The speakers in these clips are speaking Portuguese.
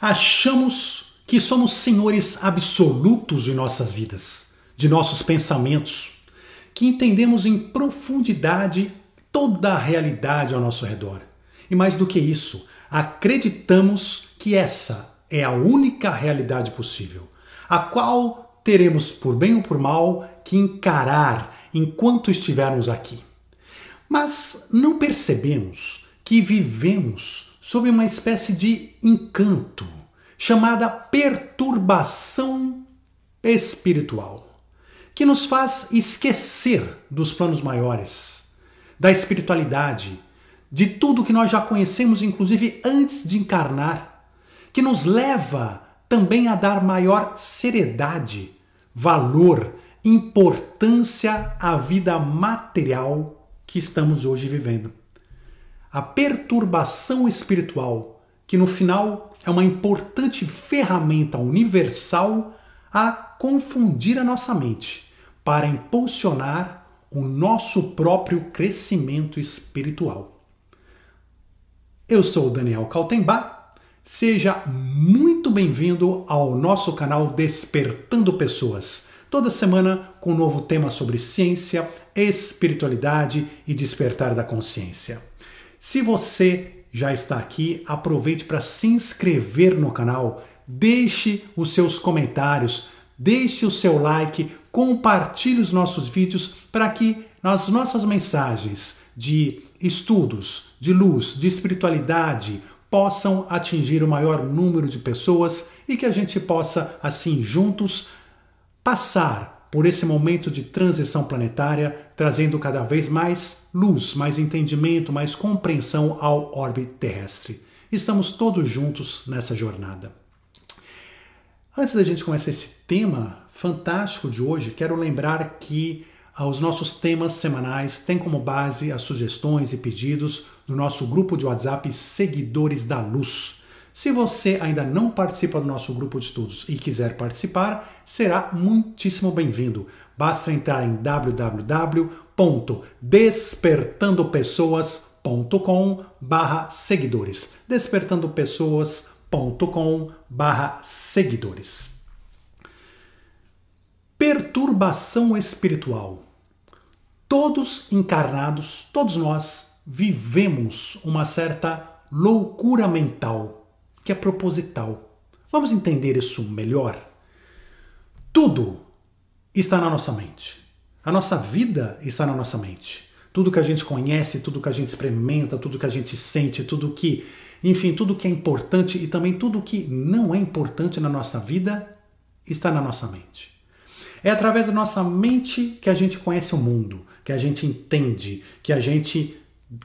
achamos que somos senhores absolutos de nossas vidas, de nossos pensamentos, que entendemos em profundidade toda a realidade ao nosso redor. E mais do que isso, acreditamos que essa é a única realidade possível, a qual teremos, por bem ou por mal, que encarar enquanto estivermos aqui. Mas não percebemos que vivemos sob uma espécie de encanto chamada perturbação espiritual, que nos faz esquecer dos planos maiores, da espiritualidade, de tudo que nós já conhecemos, inclusive antes de encarnar, que nos leva também a dar maior seriedade, valor, importância à vida material que estamos hoje vivendo. A perturbação espiritual, que no final é uma importante ferramenta universal a confundir a nossa mente para impulsionar o nosso próprio crescimento espiritual. Eu sou Daniel Kaltenbach. Seja muito bem-vindo ao nosso canal Despertando Pessoas. Toda semana com um novo tema sobre ciência, espiritualidade e despertar da consciência. Se você já está aqui, aproveite para se inscrever no canal, deixe os seus comentários, deixe o seu like, compartilhe os nossos vídeos para que as nossas mensagens de estudos, de luz, de espiritualidade possam atingir o maior número de pessoas e que a gente possa, assim, juntos, passar por esse momento de transição planetária, trazendo cada vez mais luz, mais entendimento, mais compreensão ao orbe terrestre. Estamos todos juntos nessa jornada. Antes da gente começar esse tema fantástico de hoje, quero lembrar que ah, os nossos temas semanais têm como base as sugestões e pedidos do nosso grupo de WhatsApp Seguidores da Luz. Se você ainda não participa do nosso grupo de estudos e quiser participar, será muitíssimo bem-vindo. Basta entrar em www.despertandopessoas.com/seguidores. despertandopessoas.com/seguidores. Perturbação espiritual. Todos encarnados, todos nós vivemos uma certa loucura mental que é proposital. Vamos entender isso melhor? Tudo está na nossa mente. A nossa vida está na nossa mente. Tudo que a gente conhece, tudo que a gente experimenta, tudo que a gente sente, tudo que, enfim, tudo que é importante e também tudo que não é importante na nossa vida está na nossa mente. É através da nossa mente que a gente conhece o mundo, que a gente entende, que a gente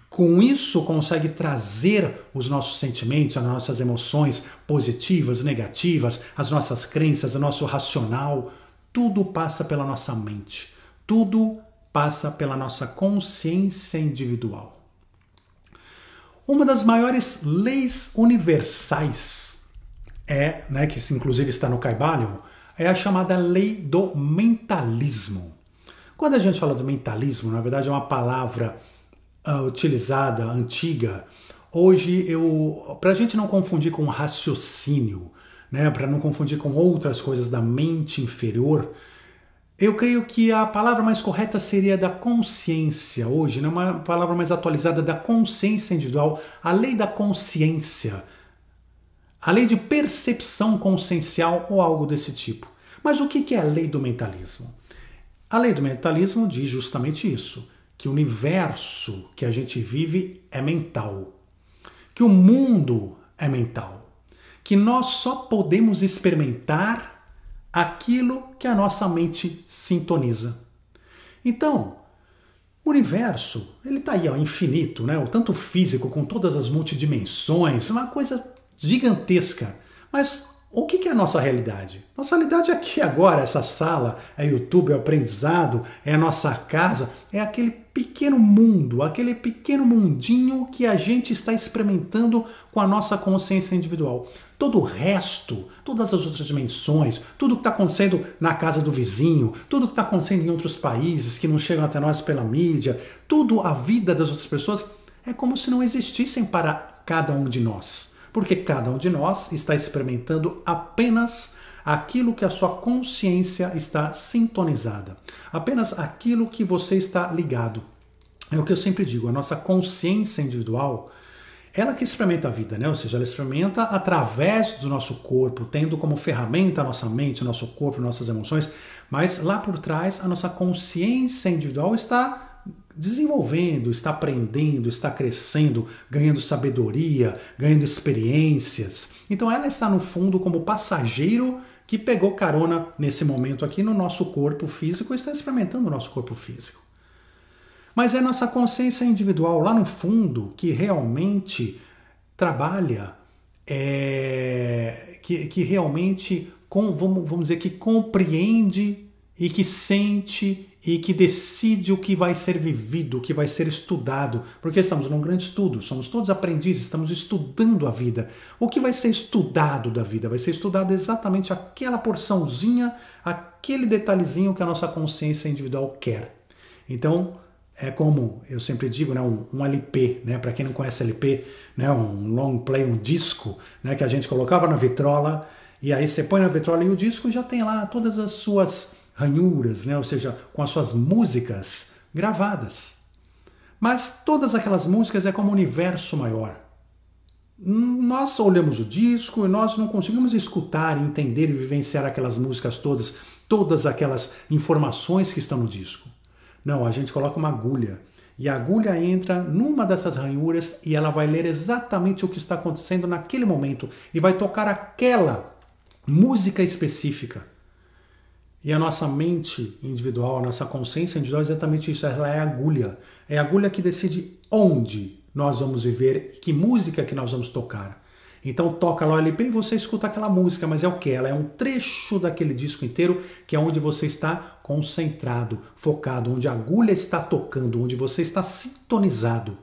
com isso consegue trazer os nossos sentimentos, as nossas emoções positivas, negativas, as nossas crenças, o nosso racional. Tudo passa pela nossa mente. Tudo passa pela nossa consciência individual. Uma das maiores leis universais é, né, que inclusive está no Caibalion, é a chamada lei do mentalismo. Quando a gente fala do mentalismo, na verdade é uma palavra uh, utilizada, antiga, hoje eu, para a gente não confundir com raciocínio, né, para não confundir com outras coisas da mente inferior, eu creio que a palavra mais correta seria da consciência hoje, né, uma palavra mais atualizada da consciência individual, a lei da consciência, a lei de percepção consciencial ou algo desse tipo. Mas o que é a lei do mentalismo? A lei do mentalismo diz justamente isso que o universo que a gente vive é mental, que o mundo é mental, que nós só podemos experimentar aquilo que a nossa mente sintoniza. Então, o universo, ele está aí, ó, infinito, né? O tanto físico, com todas as multidimensões, uma coisa gigantesca. Mas o que é a nossa realidade? Nossa realidade é aqui agora, essa sala, é YouTube, é o aprendizado, é a nossa casa, é aquele pequeno mundo, aquele pequeno mundinho que a gente está experimentando com a nossa consciência individual. Todo o resto, todas as outras dimensões, tudo que está acontecendo na casa do vizinho, tudo que está acontecendo em outros países que não chegam até nós pela mídia, tudo a vida das outras pessoas é como se não existissem para cada um de nós porque cada um de nós está experimentando apenas aquilo que a sua consciência está sintonizada, apenas aquilo que você está ligado. É o que eu sempre digo, a nossa consciência individual, ela que experimenta a vida, né? Ou seja, ela experimenta através do nosso corpo, tendo como ferramenta a nossa mente, o nosso corpo, nossas emoções, mas lá por trás a nossa consciência individual está desenvolvendo, está aprendendo, está crescendo, ganhando sabedoria, ganhando experiências. Então ela está no fundo como passageiro que pegou carona nesse momento aqui no nosso corpo físico e está experimentando o nosso corpo físico. Mas é nossa consciência individual lá no fundo que realmente trabalha, é, que, que realmente, com, vamos, vamos dizer, que compreende e que sente e que decide o que vai ser vivido, o que vai ser estudado, porque estamos num grande estudo, somos todos aprendizes, estamos estudando a vida. O que vai ser estudado da vida? Vai ser estudado exatamente aquela porçãozinha, aquele detalhezinho que a nossa consciência individual quer. Então, é como eu sempre digo, né, um, um LP, né, para quem não conhece LP, né, um long play, um disco, né, que a gente colocava na vitrola, e aí você põe na vitrola e o disco já tem lá todas as suas ranhuras, né? ou seja, com as suas músicas gravadas. Mas todas aquelas músicas é como um universo maior. Nós olhamos o disco e nós não conseguimos escutar, entender e vivenciar aquelas músicas todas, todas aquelas informações que estão no disco. Não, a gente coloca uma agulha e a agulha entra numa dessas ranhuras e ela vai ler exatamente o que está acontecendo naquele momento e vai tocar aquela música específica. E a nossa mente individual, a nossa consciência individual é exatamente isso, ela é a agulha. É a agulha que decide onde nós vamos viver e que música que nós vamos tocar. Então toca lá o LP e você escuta aquela música, mas é o que? Ela é um trecho daquele disco inteiro que é onde você está concentrado, focado, onde a agulha está tocando, onde você está sintonizado.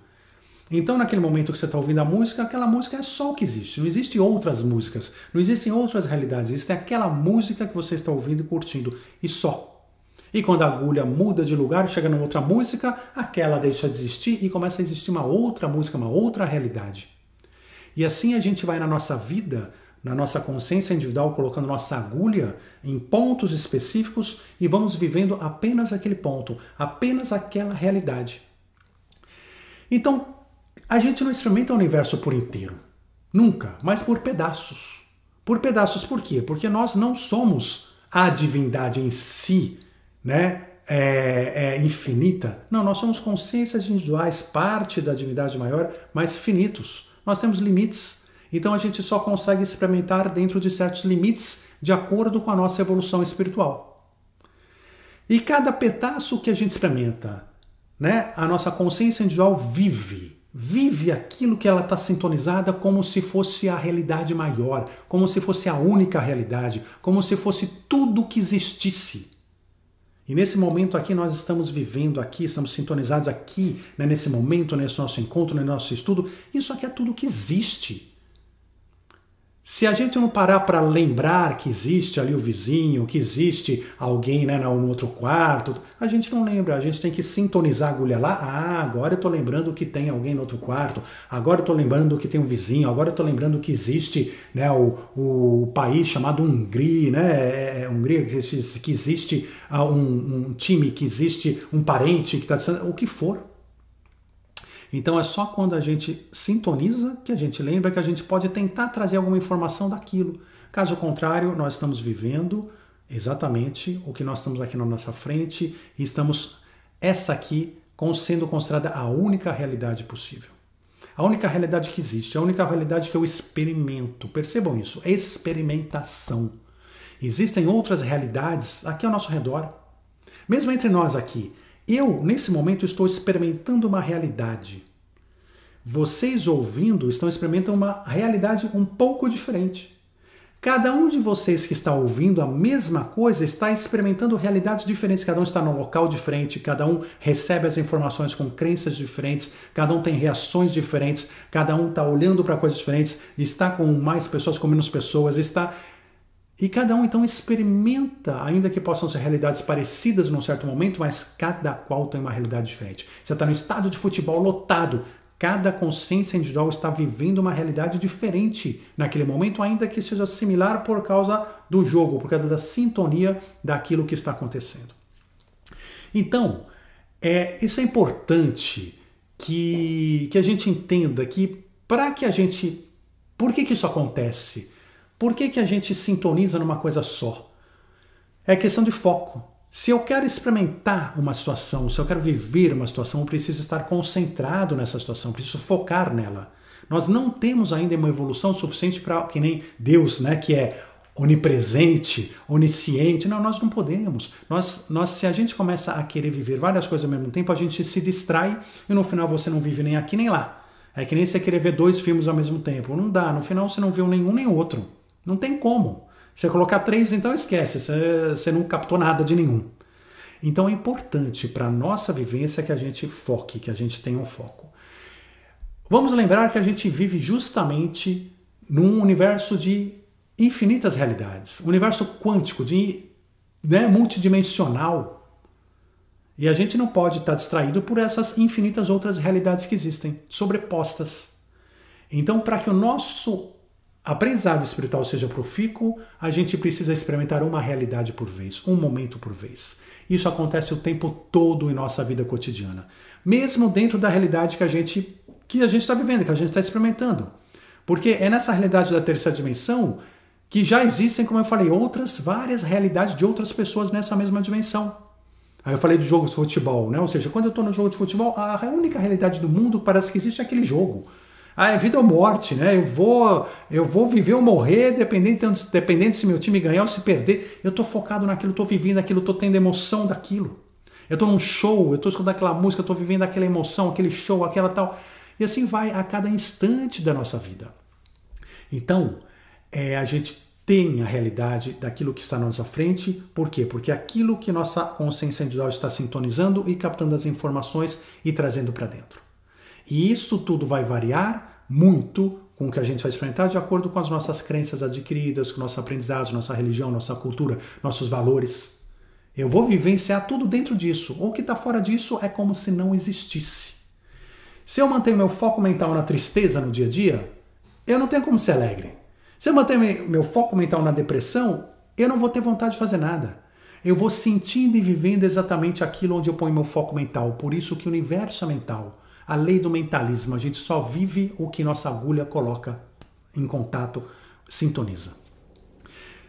Então, naquele momento que você está ouvindo a música, aquela música é só o que existe. Não existem outras músicas, não existem outras realidades. Existe aquela música que você está ouvindo e curtindo, e só. E quando a agulha muda de lugar, chega numa outra música, aquela deixa de existir e começa a existir uma outra música, uma outra realidade. E assim a gente vai na nossa vida, na nossa consciência individual, colocando nossa agulha em pontos específicos e vamos vivendo apenas aquele ponto, apenas aquela realidade. Então, a gente não experimenta o universo por inteiro. Nunca, mas por pedaços. Por pedaços, por quê? Porque nós não somos a divindade em si, né? É, é, infinita. Não, nós somos consciências individuais, parte da divindade maior, mas finitos. Nós temos limites. Então a gente só consegue experimentar dentro de certos limites de acordo com a nossa evolução espiritual. E cada pedaço que a gente experimenta, né, a nossa consciência individual vive vive aquilo que ela está sintonizada como se fosse a realidade maior, como se fosse a única realidade, como se fosse tudo que existisse. E nesse momento aqui nós estamos vivendo aqui, estamos sintonizados aqui, né, nesse momento, nesse nosso encontro, nesse nosso estudo, isso aqui é tudo que existe. Se a gente não parar para lembrar que existe ali o vizinho, que existe alguém né, no outro quarto, a gente não lembra. A gente tem que sintonizar a agulha lá. Ah, agora eu estou lembrando que tem alguém no outro quarto. Agora eu estou lembrando que tem um vizinho. Agora eu estou lembrando que existe né, o, o país chamado Hungria, né? É, é Hungria, que existe ah, um, um time, que existe um parente que está o que for. Então é só quando a gente sintoniza que a gente lembra que a gente pode tentar trazer alguma informação daquilo. Caso contrário, nós estamos vivendo exatamente o que nós estamos aqui na nossa frente e estamos essa aqui sendo considerada a única realidade possível. A única realidade que existe, a única realidade que eu experimento. Percebam isso, experimentação. Existem outras realidades aqui ao nosso redor. Mesmo entre nós aqui, eu, nesse momento, estou experimentando uma realidade. Vocês ouvindo estão experimentando uma realidade um pouco diferente. Cada um de vocês que está ouvindo a mesma coisa está experimentando realidades diferentes. Cada um está num local diferente, cada um recebe as informações com crenças diferentes, cada um tem reações diferentes, cada um está olhando para coisas diferentes, está com mais pessoas, com menos pessoas, está e cada um então experimenta, ainda que possam ser realidades parecidas num certo momento, mas cada qual tem uma realidade diferente. Você está no estádio de futebol lotado, Cada consciência individual está vivendo uma realidade diferente naquele momento, ainda que seja similar por causa do jogo, por causa da sintonia daquilo que está acontecendo. Então, é, isso é importante que, que a gente entenda que para que a gente. Por que, que isso acontece? Por que, que a gente sintoniza numa coisa só? É questão de foco. Se eu quero experimentar uma situação, se eu quero viver uma situação, eu preciso estar concentrado nessa situação, preciso focar nela. Nós não temos ainda uma evolução suficiente para que nem Deus, né, que é onipresente, onisciente. Não, nós não podemos. Nós, nós, se a gente começa a querer viver várias coisas ao mesmo tempo, a gente se distrai e no final você não vive nem aqui nem lá. É que nem você querer ver dois filmes ao mesmo tempo. Não dá. No final você não viu nenhum nem outro. Não tem como. Você colocar três, então esquece. Você, não captou nada de nenhum. Então é importante para a nossa vivência que a gente foque, que a gente tenha um foco. Vamos lembrar que a gente vive justamente num universo de infinitas realidades, um universo quântico, de, né, multidimensional. E a gente não pode estar distraído por essas infinitas outras realidades que existem, sobrepostas. Então, para que o nosso aprendizado espiritual seja profícuo, a gente precisa experimentar uma realidade por vez, um momento por vez. Isso acontece o tempo todo em nossa vida cotidiana, mesmo dentro da realidade que a gente que a gente está vivendo, que a gente está experimentando. Porque é nessa realidade da terceira dimensão que já existem, como eu falei, outras várias realidades de outras pessoas nessa mesma dimensão. Aí eu falei do jogo de futebol, né? Ou seja, quando eu estou no jogo de futebol, a única realidade do mundo parece que existe é aquele jogo. Ah, é vida ou morte, né? Eu vou, eu vou viver ou morrer, dependendo, dependendo se meu time ganhar ou se perder. Eu estou focado naquilo, estou vivendo aquilo, estou tendo emoção daquilo. Eu estou num show, eu estou escutando aquela música, estou vivendo aquela emoção, aquele show, aquela tal. E assim vai a cada instante da nossa vida. Então, é, a gente tem a realidade daquilo que está na nossa frente. Por quê? Porque aquilo que nossa consciência individual está sintonizando e captando as informações e trazendo para dentro. E isso tudo vai variar muito com o que a gente vai experimentar de acordo com as nossas crenças adquiridas, com nossos aprendizados, nossa religião, nossa cultura, nossos valores. Eu vou vivenciar tudo dentro disso. O que está fora disso é como se não existisse. Se eu mantenho meu foco mental na tristeza no dia a dia, eu não tenho como ser alegre. Se eu manter meu foco mental na depressão, eu não vou ter vontade de fazer nada. Eu vou sentindo e vivendo exatamente aquilo onde eu ponho meu foco mental. Por isso que o universo é mental. A lei do mentalismo, a gente só vive o que nossa agulha coloca em contato, sintoniza.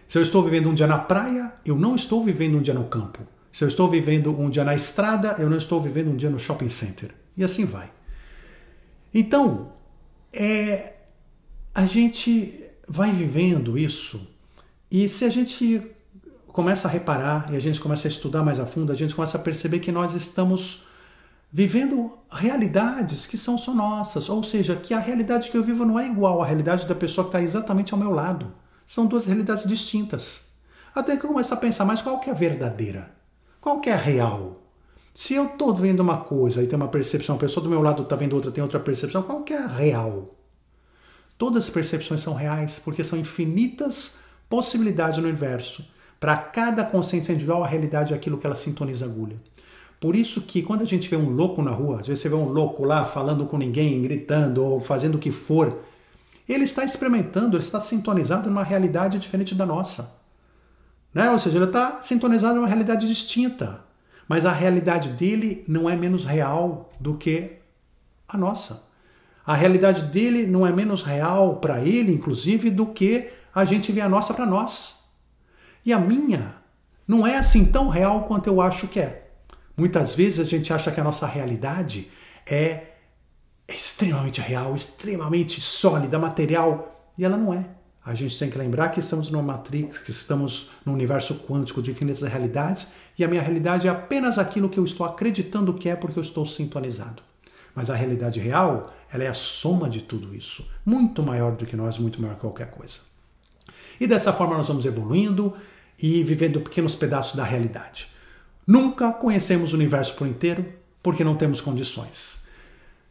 Se eu estou vivendo um dia na praia, eu não estou vivendo um dia no campo. Se eu estou vivendo um dia na estrada, eu não estou vivendo um dia no shopping center. E assim vai. Então, é, a gente vai vivendo isso e se a gente começa a reparar e a gente começa a estudar mais a fundo, a gente começa a perceber que nós estamos vivendo realidades que são só nossas, ou seja, que a realidade que eu vivo não é igual à realidade da pessoa que está exatamente ao meu lado. São duas realidades distintas. Até que eu começo a pensar, mas qual que é a verdadeira? Qual que é a real? Se eu estou vendo uma coisa e tem uma percepção, a pessoa do meu lado está vendo outra, tem outra percepção, qual que é a real? Todas as percepções são reais porque são infinitas possibilidades no universo. Para cada consciência individual, a realidade é aquilo que ela sintoniza agulha. Por isso que quando a gente vê um louco na rua, às vezes você vê um louco lá falando com ninguém, gritando ou fazendo o que for, ele está experimentando, ele está sintonizado numa realidade diferente da nossa. Né? Ou seja, ele está sintonizado numa realidade distinta. Mas a realidade dele não é menos real do que a nossa. A realidade dele não é menos real para ele, inclusive, do que a gente vê a nossa para nós. E a minha não é assim tão real quanto eu acho que é. Muitas vezes a gente acha que a nossa realidade é extremamente real, extremamente sólida, material, e ela não é. A gente tem que lembrar que estamos numa matrix, que estamos num universo quântico de infinitas realidades, e a minha realidade é apenas aquilo que eu estou acreditando que é porque eu estou sintonizado. Mas a realidade real, ela é a soma de tudo isso, muito maior do que nós, muito maior que qualquer coisa. E dessa forma nós vamos evoluindo e vivendo pequenos pedaços da realidade. Nunca conhecemos o universo por inteiro porque não temos condições.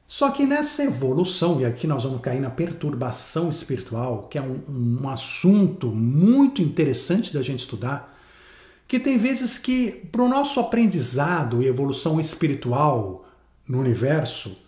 Só que nessa evolução, e aqui nós vamos cair na perturbação espiritual, que é um, um assunto muito interessante da gente estudar, que tem vezes que, para o nosso aprendizado e evolução espiritual, no universo,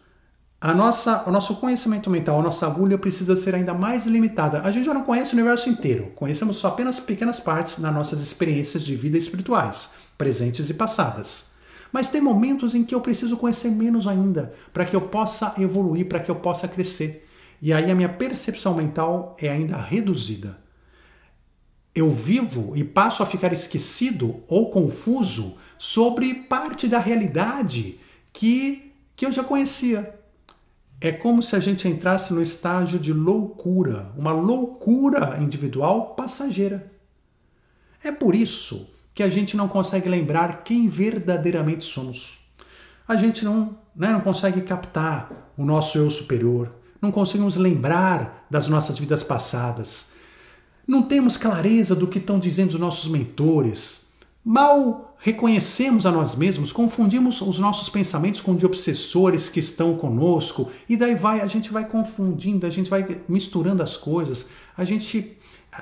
a nossa, o nosso conhecimento mental, a nossa agulha precisa ser ainda mais limitada. A gente já não conhece o universo inteiro, conhecemos só apenas pequenas partes nas nossas experiências de vida espirituais, presentes e passadas. Mas tem momentos em que eu preciso conhecer menos ainda, para que eu possa evoluir, para que eu possa crescer. E aí a minha percepção mental é ainda reduzida. Eu vivo e passo a ficar esquecido ou confuso sobre parte da realidade que, que eu já conhecia. É como se a gente entrasse no estágio de loucura, uma loucura individual passageira. É por isso que a gente não consegue lembrar quem verdadeiramente somos. A gente não, né, não consegue captar o nosso eu superior, não conseguimos lembrar das nossas vidas passadas, não temos clareza do que estão dizendo os nossos mentores, mal reconhecemos a nós mesmos, confundimos os nossos pensamentos com de obsessores que estão conosco, e daí vai, a gente vai confundindo, a gente vai misturando as coisas. A gente,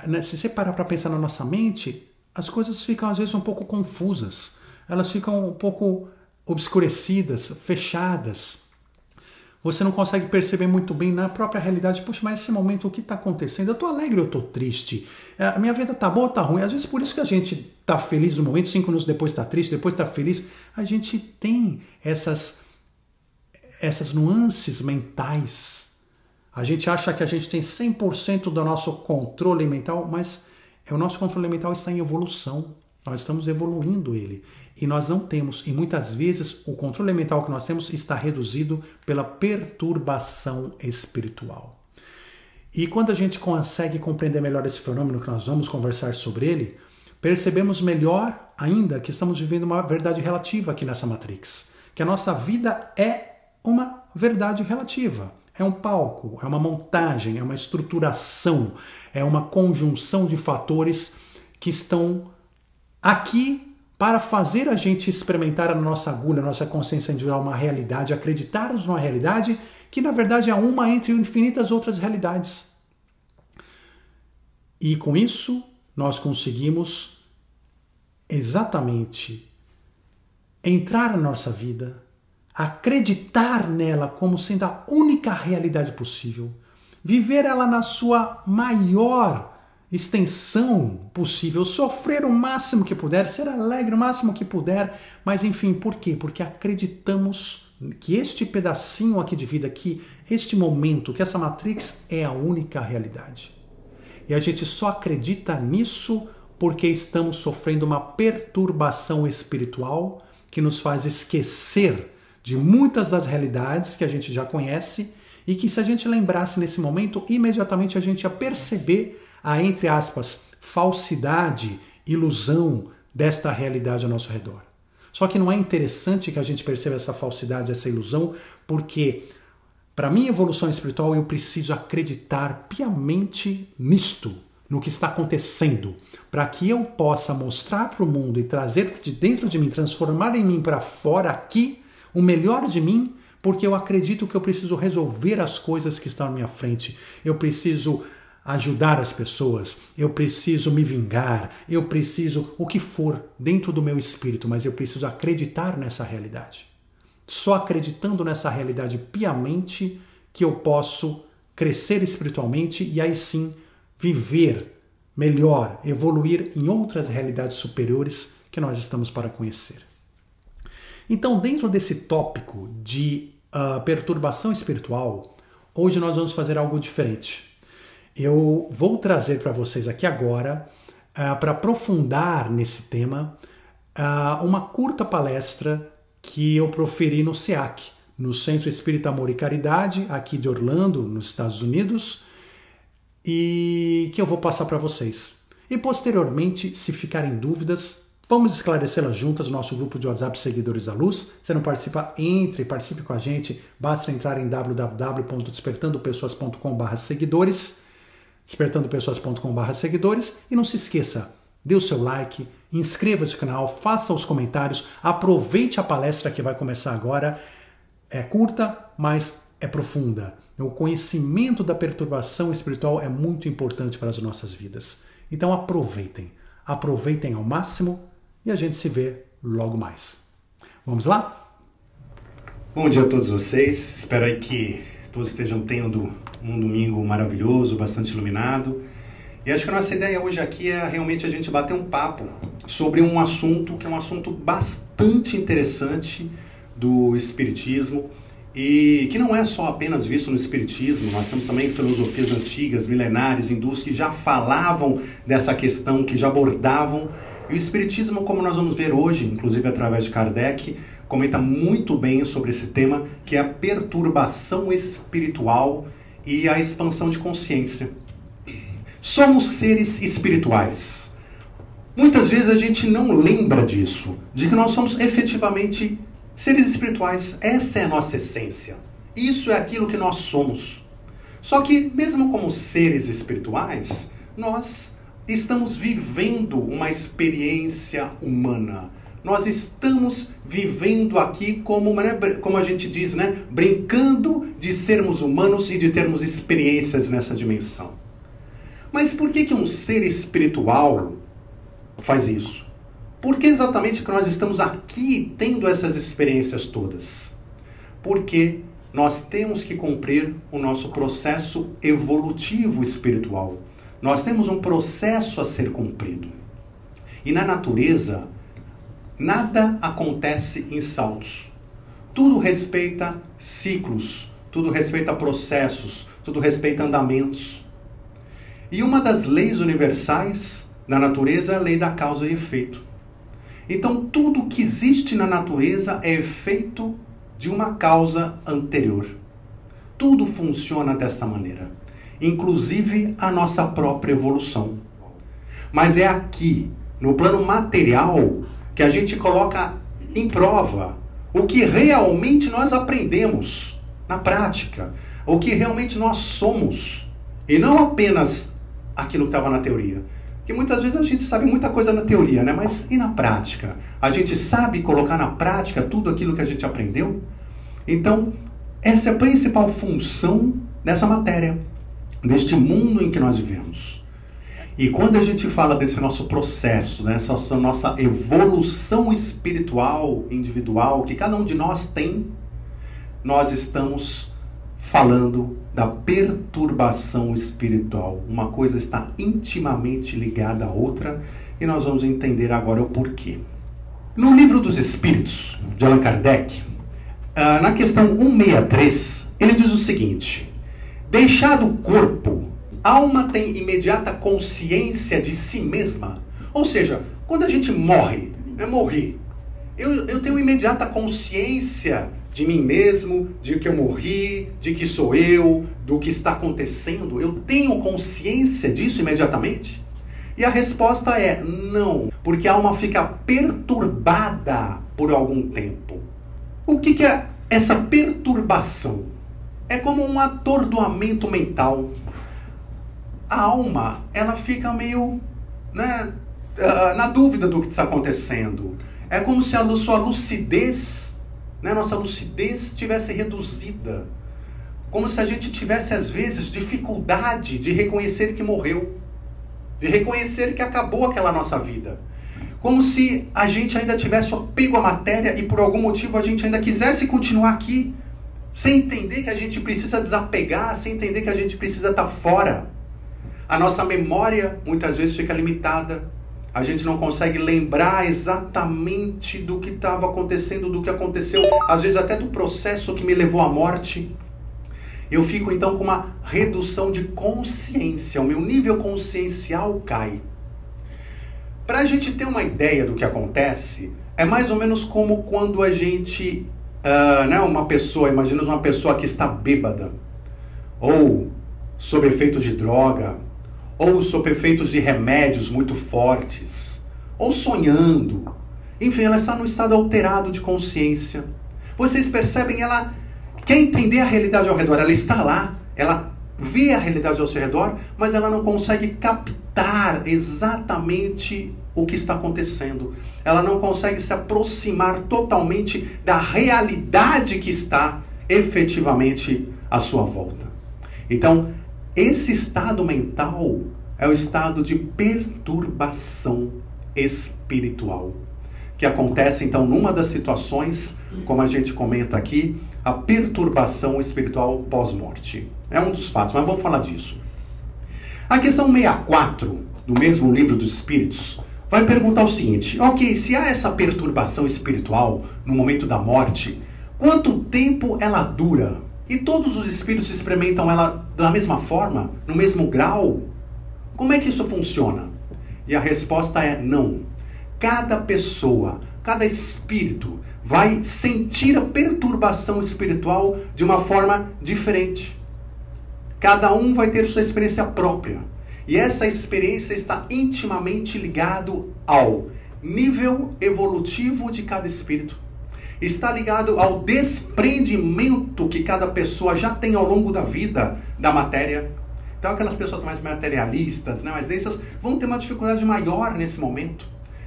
né, se você parar para pensar na nossa mente, as coisas ficam às vezes um pouco confusas, elas ficam um pouco obscurecidas, fechadas você não consegue perceber muito bem na própria realidade, poxa, mas nesse momento o que está acontecendo? Eu estou alegre ou estou triste? É, a minha vida está boa ou está ruim? Às vezes por isso que a gente está feliz no momento, cinco minutos depois está triste, depois está feliz. A gente tem essas, essas nuances mentais. A gente acha que a gente tem 100% do nosso controle mental, mas é o nosso controle mental está em evolução. Nós estamos evoluindo ele. E nós não temos, e muitas vezes o controle mental que nós temos está reduzido pela perturbação espiritual. E quando a gente consegue compreender melhor esse fenômeno, que nós vamos conversar sobre ele, percebemos melhor ainda que estamos vivendo uma verdade relativa aqui nessa Matrix. Que a nossa vida é uma verdade relativa. É um palco, é uma montagem, é uma estruturação, é uma conjunção de fatores que estão aqui para fazer a gente experimentar a nossa agulha, a nossa consciência individual, uma realidade, acreditarmos numa realidade que na verdade é uma entre infinitas outras realidades. E com isso, nós conseguimos exatamente entrar na nossa vida, acreditar nela como sendo a única realidade possível, viver ela na sua maior extensão possível, sofrer o máximo que puder, ser alegre o máximo que puder, mas enfim, por quê? Porque acreditamos que este pedacinho aqui de vida, que este momento, que essa matrix é a única realidade. E a gente só acredita nisso porque estamos sofrendo uma perturbação espiritual que nos faz esquecer de muitas das realidades que a gente já conhece e que se a gente lembrasse nesse momento, imediatamente a gente ia perceber a, entre aspas, falsidade, ilusão desta realidade ao nosso redor. Só que não é interessante que a gente perceba essa falsidade, essa ilusão, porque para minha evolução espiritual eu preciso acreditar piamente nisto, no que está acontecendo, para que eu possa mostrar para o mundo e trazer de dentro de mim, transformar em mim para fora aqui o melhor de mim, porque eu acredito que eu preciso resolver as coisas que estão à minha frente. Eu preciso ajudar as pessoas, eu preciso me vingar, eu preciso o que for dentro do meu espírito, mas eu preciso acreditar nessa realidade. Só acreditando nessa realidade piamente que eu posso crescer espiritualmente e aí sim viver melhor, evoluir em outras realidades superiores que nós estamos para conhecer. Então, dentro desse tópico de uh, perturbação espiritual, hoje nós vamos fazer algo diferente eu vou trazer para vocês aqui agora, uh, para aprofundar nesse tema, uh, uma curta palestra que eu proferi no SEAC, no Centro Espírita Amor e Caridade, aqui de Orlando, nos Estados Unidos, e que eu vou passar para vocês. E posteriormente, se ficarem dúvidas, vamos esclarecê-las juntas no nosso grupo de WhatsApp Seguidores da Luz. Se não participa, entre, participe com a gente. Basta entrar em www.despertandopessoas.com/seguidores despertandopessoas.com.br seguidores e não se esqueça, dê o seu like, inscreva-se no canal, faça os comentários, aproveite a palestra que vai começar agora. É curta, mas é profunda. O conhecimento da perturbação espiritual é muito importante para as nossas vidas. Então aproveitem, aproveitem ao máximo e a gente se vê logo mais. Vamos lá? Bom dia a todos vocês. Espero aí que todos estejam tendo um domingo maravilhoso, bastante iluminado. E acho que a nossa ideia hoje aqui é realmente a gente bater um papo sobre um assunto que é um assunto bastante interessante do espiritismo e que não é só apenas visto no espiritismo, nós temos também filosofias antigas, milenares, hindus que já falavam dessa questão, que já abordavam. E o espiritismo, como nós vamos ver hoje, inclusive através de Kardec, comenta muito bem sobre esse tema, que é a perturbação espiritual e a expansão de consciência. Somos seres espirituais. Muitas vezes a gente não lembra disso, de que nós somos efetivamente seres espirituais. Essa é a nossa essência. Isso é aquilo que nós somos. Só que, mesmo como seres espirituais, nós estamos vivendo uma experiência humana nós estamos vivendo aqui como, né, como a gente diz, né, brincando de sermos humanos e de termos experiências nessa dimensão. Mas por que, que um ser espiritual faz isso? Por que exatamente que nós estamos aqui tendo essas experiências todas? Porque nós temos que cumprir o nosso processo evolutivo espiritual. Nós temos um processo a ser cumprido. E na natureza, Nada acontece em saltos. Tudo respeita ciclos, tudo respeita processos, tudo respeita andamentos. E uma das leis universais da natureza é a lei da causa e efeito. Então, tudo que existe na natureza é efeito de uma causa anterior. Tudo funciona dessa maneira, inclusive a nossa própria evolução. Mas é aqui, no plano material, que a gente coloca em prova o que realmente nós aprendemos na prática, o que realmente nós somos, e não apenas aquilo que estava na teoria. Que muitas vezes a gente sabe muita coisa na teoria, né? Mas e na prática? A gente sabe colocar na prática tudo aquilo que a gente aprendeu? Então, essa é a principal função dessa matéria, deste mundo em que nós vivemos. E quando a gente fala desse nosso processo, né, nossa evolução espiritual individual que cada um de nós tem, nós estamos falando da perturbação espiritual. Uma coisa está intimamente ligada à outra e nós vamos entender agora o porquê. No livro dos Espíritos, de Allan Kardec, ah, na questão 163, ele diz o seguinte: Deixado o corpo alma tem imediata consciência de si mesma. Ou seja, quando a gente morre, é morrer, eu, eu tenho imediata consciência de mim mesmo, de que eu morri, de que sou eu, do que está acontecendo. Eu tenho consciência disso imediatamente? E a resposta é não, porque a alma fica perturbada por algum tempo. O que, que é essa perturbação? É como um atordoamento mental a alma ela fica meio né, uh, na dúvida do que está acontecendo. É como se a sua lucidez, né, nossa lucidez tivesse reduzida. Como se a gente tivesse, às vezes, dificuldade de reconhecer que morreu, de reconhecer que acabou aquela nossa vida. Como se a gente ainda tivesse apego à matéria e por algum motivo a gente ainda quisesse continuar aqui, sem entender que a gente precisa desapegar, sem entender que a gente precisa estar fora. A nossa memória muitas vezes fica limitada. A gente não consegue lembrar exatamente do que estava acontecendo, do que aconteceu, às vezes até do processo que me levou à morte. Eu fico então com uma redução de consciência, o meu nível consciencial cai. Para a gente ter uma ideia do que acontece, é mais ou menos como quando a gente, uh, né, uma pessoa, imagina uma pessoa que está bêbada, ou sob efeito de droga, ou sob efeitos de remédios muito fortes, ou sonhando. Enfim, ela está num estado alterado de consciência. Vocês percebem, ela quer entender a realidade ao redor, ela está lá, ela vê a realidade ao seu redor, mas ela não consegue captar exatamente o que está acontecendo. Ela não consegue se aproximar totalmente da realidade que está efetivamente à sua volta. Então, esse estado mental é o estado de perturbação espiritual, que acontece então numa das situações, como a gente comenta aqui, a perturbação espiritual pós-morte. É um dos fatos, mas vamos falar disso. A questão 64 do mesmo livro dos Espíritos vai perguntar o seguinte: ok, se há essa perturbação espiritual no momento da morte, quanto tempo ela dura? E todos os espíritos experimentam ela da mesma forma, no mesmo grau? Como é que isso funciona? E a resposta é não. Cada pessoa, cada espírito vai sentir a perturbação espiritual de uma forma diferente. Cada um vai ter sua experiência própria. E essa experiência está intimamente ligado ao nível evolutivo de cada espírito. Está ligado ao desprendimento que cada pessoa já tem ao longo da vida da matéria. Então aquelas pessoas mais materialistas, né, mais densas, vão ter uma dificuldade maior nesse momento.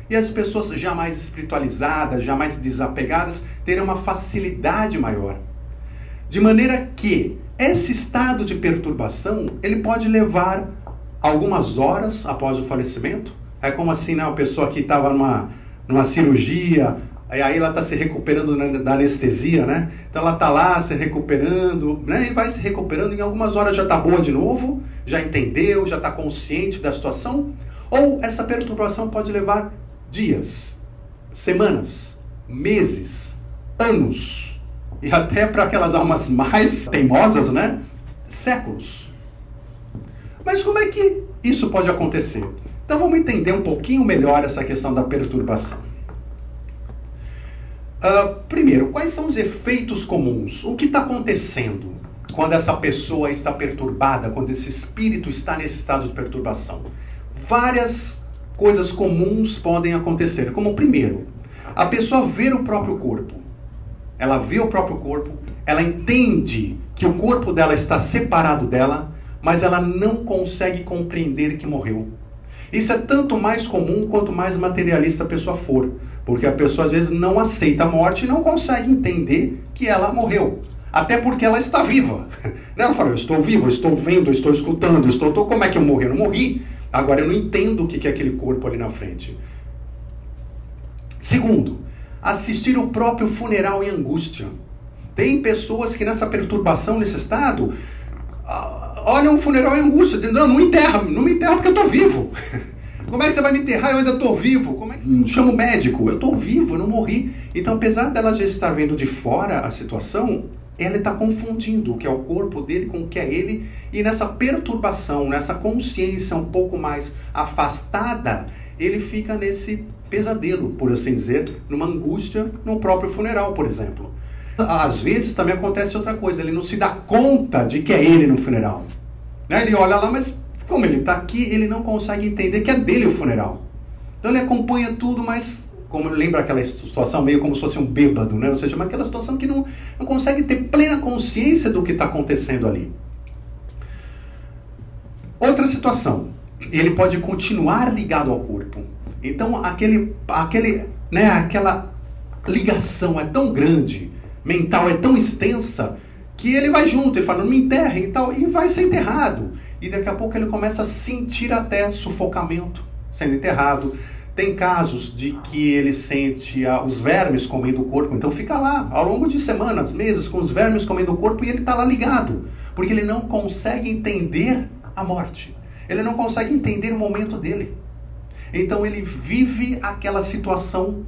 E as pessoas já mais espiritualizadas, já mais desapegadas, terão uma facilidade maior. De maneira que esse estado de perturbação, ele pode levar algumas horas após o falecimento. É como assim, né? Uma pessoa que estava numa, numa cirurgia, aí ela está se recuperando da anestesia, né? Então ela está lá se recuperando, né? E vai se recuperando, em algumas horas já está boa de novo, já entendeu, já está consciente da situação. Ou essa perturbação pode levar dias, semanas, meses, anos. E até para aquelas almas mais teimosas, né? Séculos. Mas como é que isso pode acontecer? Então vamos entender um pouquinho melhor essa questão da perturbação. Uh, primeiro, quais são os efeitos comuns? O que está acontecendo quando essa pessoa está perturbada, quando esse espírito está nesse estado de perturbação? Várias coisas comuns podem acontecer. Como primeiro, a pessoa vê o próprio corpo. Ela vê o próprio corpo, ela entende que o corpo dela está separado dela, mas ela não consegue compreender que morreu. Isso é tanto mais comum quanto mais materialista a pessoa for, porque a pessoa às vezes não aceita a morte e não consegue entender que ela morreu. Até porque ela está viva. Ela fala, eu estou vivo, eu estou vendo, eu estou escutando, eu estou. Como é que eu morri? Eu não morri. Agora eu não entendo o que é aquele corpo ali na frente. Segundo, assistir o próprio funeral em angústia. Tem pessoas que nessa perturbação, nesse estado, olha um funeral em angústia, dizendo, não, não me enterra, não me enterra porque eu estou vivo. Como é que você vai me enterrar? Eu ainda estou vivo. Como é que não chama o médico? Eu estou vivo, eu não morri. Então, apesar dela já estar vendo de fora a situação, ela está confundindo o que é o corpo dele com o que é ele, e nessa perturbação, nessa consciência um pouco mais afastada, ele fica nesse pesadelo, por assim dizer, numa angústia no próprio funeral, por exemplo. Às vezes também acontece outra coisa, ele não se dá conta de que é ele no funeral. Né? Ele olha lá, mas como ele está aqui, ele não consegue entender que é dele o funeral. Então ele acompanha tudo, mas como lembra aquela situação meio como se fosse um bêbado, né? Ou seja, aquela situação que não, não consegue ter plena consciência do que está acontecendo ali. Outra situação, ele pode continuar ligado ao corpo. Então aquele, aquele, né, aquela ligação é tão grande mental é tão extensa que ele vai junto, ele fala, não me enterrem e tal, e vai ser enterrado. E daqui a pouco ele começa a sentir até sufocamento sendo enterrado. Tem casos de que ele sente ah, os vermes comendo o corpo, então fica lá ao longo de semanas, meses, com os vermes comendo o corpo e ele está lá ligado, porque ele não consegue entender a morte, ele não consegue entender o momento dele. Então ele vive aquela situação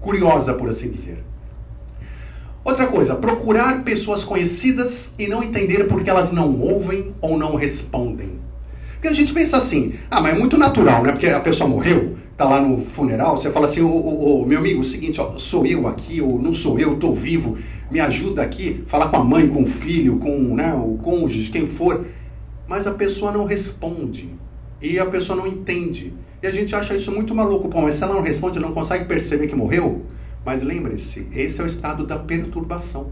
curiosa, por assim dizer. Outra coisa, procurar pessoas conhecidas e não entender porque elas não ouvem ou não respondem. Porque a gente pensa assim, ah, mas é muito natural, né? Porque a pessoa morreu, tá lá no funeral, você fala assim, ô, ô, ô meu amigo, é o seguinte, ó, sou eu aqui, ou não sou eu, tô vivo, me ajuda aqui, falar com a mãe, com o filho, com né, o cônjuge, quem for. Mas a pessoa não responde. E a pessoa não entende. E a gente acha isso muito maluco. Pô, mas se ela não responde, não consegue perceber que morreu? Mas lembre-se, esse é o estado da perturbação.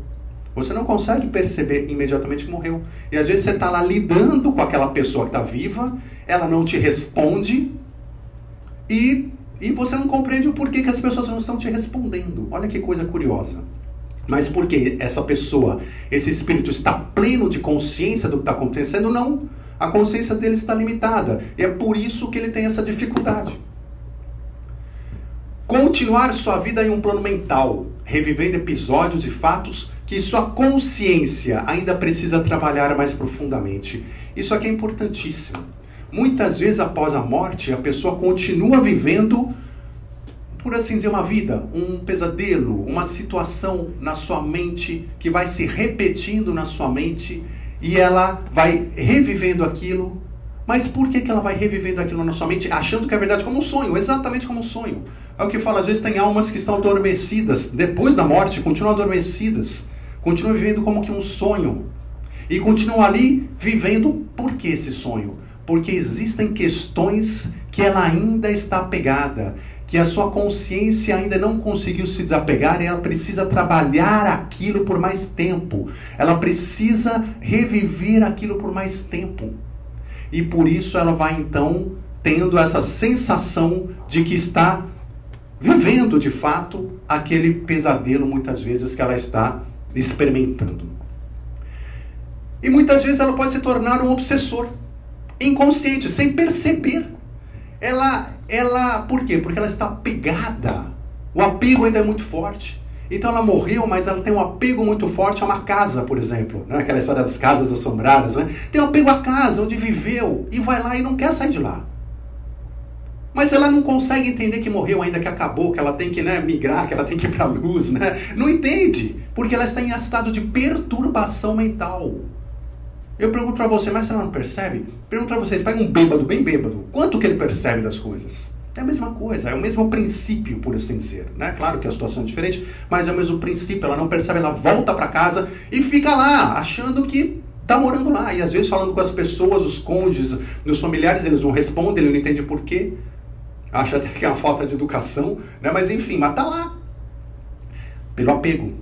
Você não consegue perceber imediatamente que morreu. E às vezes você está lá lidando com aquela pessoa que está viva, ela não te responde e, e você não compreende o porquê que as pessoas não estão te respondendo. Olha que coisa curiosa. Mas porque essa pessoa, esse espírito está pleno de consciência do que está acontecendo? Não. A consciência dele está limitada. E é por isso que ele tem essa dificuldade. Continuar sua vida em um plano mental, revivendo episódios e fatos que sua consciência ainda precisa trabalhar mais profundamente. Isso aqui é importantíssimo. Muitas vezes após a morte, a pessoa continua vivendo, por assim dizer, uma vida, um pesadelo, uma situação na sua mente que vai se repetindo na sua mente e ela vai revivendo aquilo. Mas por que, que ela vai revivendo aquilo na sua mente, achando que é verdade como um sonho? Exatamente como um sonho. É o que fala, às vezes tem almas que estão adormecidas, depois da morte, continuam adormecidas, continuam vivendo como que um sonho. E continuam ali vivendo por que esse sonho? Porque existem questões que ela ainda está apegada, que a sua consciência ainda não conseguiu se desapegar e ela precisa trabalhar aquilo por mais tempo. Ela precisa reviver aquilo por mais tempo. E por isso ela vai então tendo essa sensação de que está vivendo de fato aquele pesadelo muitas vezes que ela está experimentando. E muitas vezes ela pode se tornar um obsessor, inconsciente, sem perceber. Ela, ela, por quê? Porque ela está apegada. O apego ainda é muito forte. Então ela morreu, mas ela tem um apego muito forte a uma casa, por exemplo. Né? Aquela história das casas assombradas. Né? Tem um apego à casa onde viveu e vai lá e não quer sair de lá. Mas ela não consegue entender que morreu ainda, que acabou, que ela tem que né, migrar, que ela tem que ir para a luz. Né? Não entende, porque ela está em estado de perturbação mental. Eu pergunto para você, mas você não percebe? Pergunto para vocês, pega um bêbado, bem bêbado, quanto que ele percebe das coisas? É a mesma coisa, é o mesmo princípio, por assim dizer. Né? Claro que a situação é diferente, mas é o mesmo princípio. Ela não percebe, ela volta para casa e fica lá, achando que está morando lá. E às vezes falando com as pessoas, os cônjuges, os familiares, eles não respondem, ele não entende por quê acha até que é uma falta de educação, né? mas enfim, mas tá lá. Pelo apego.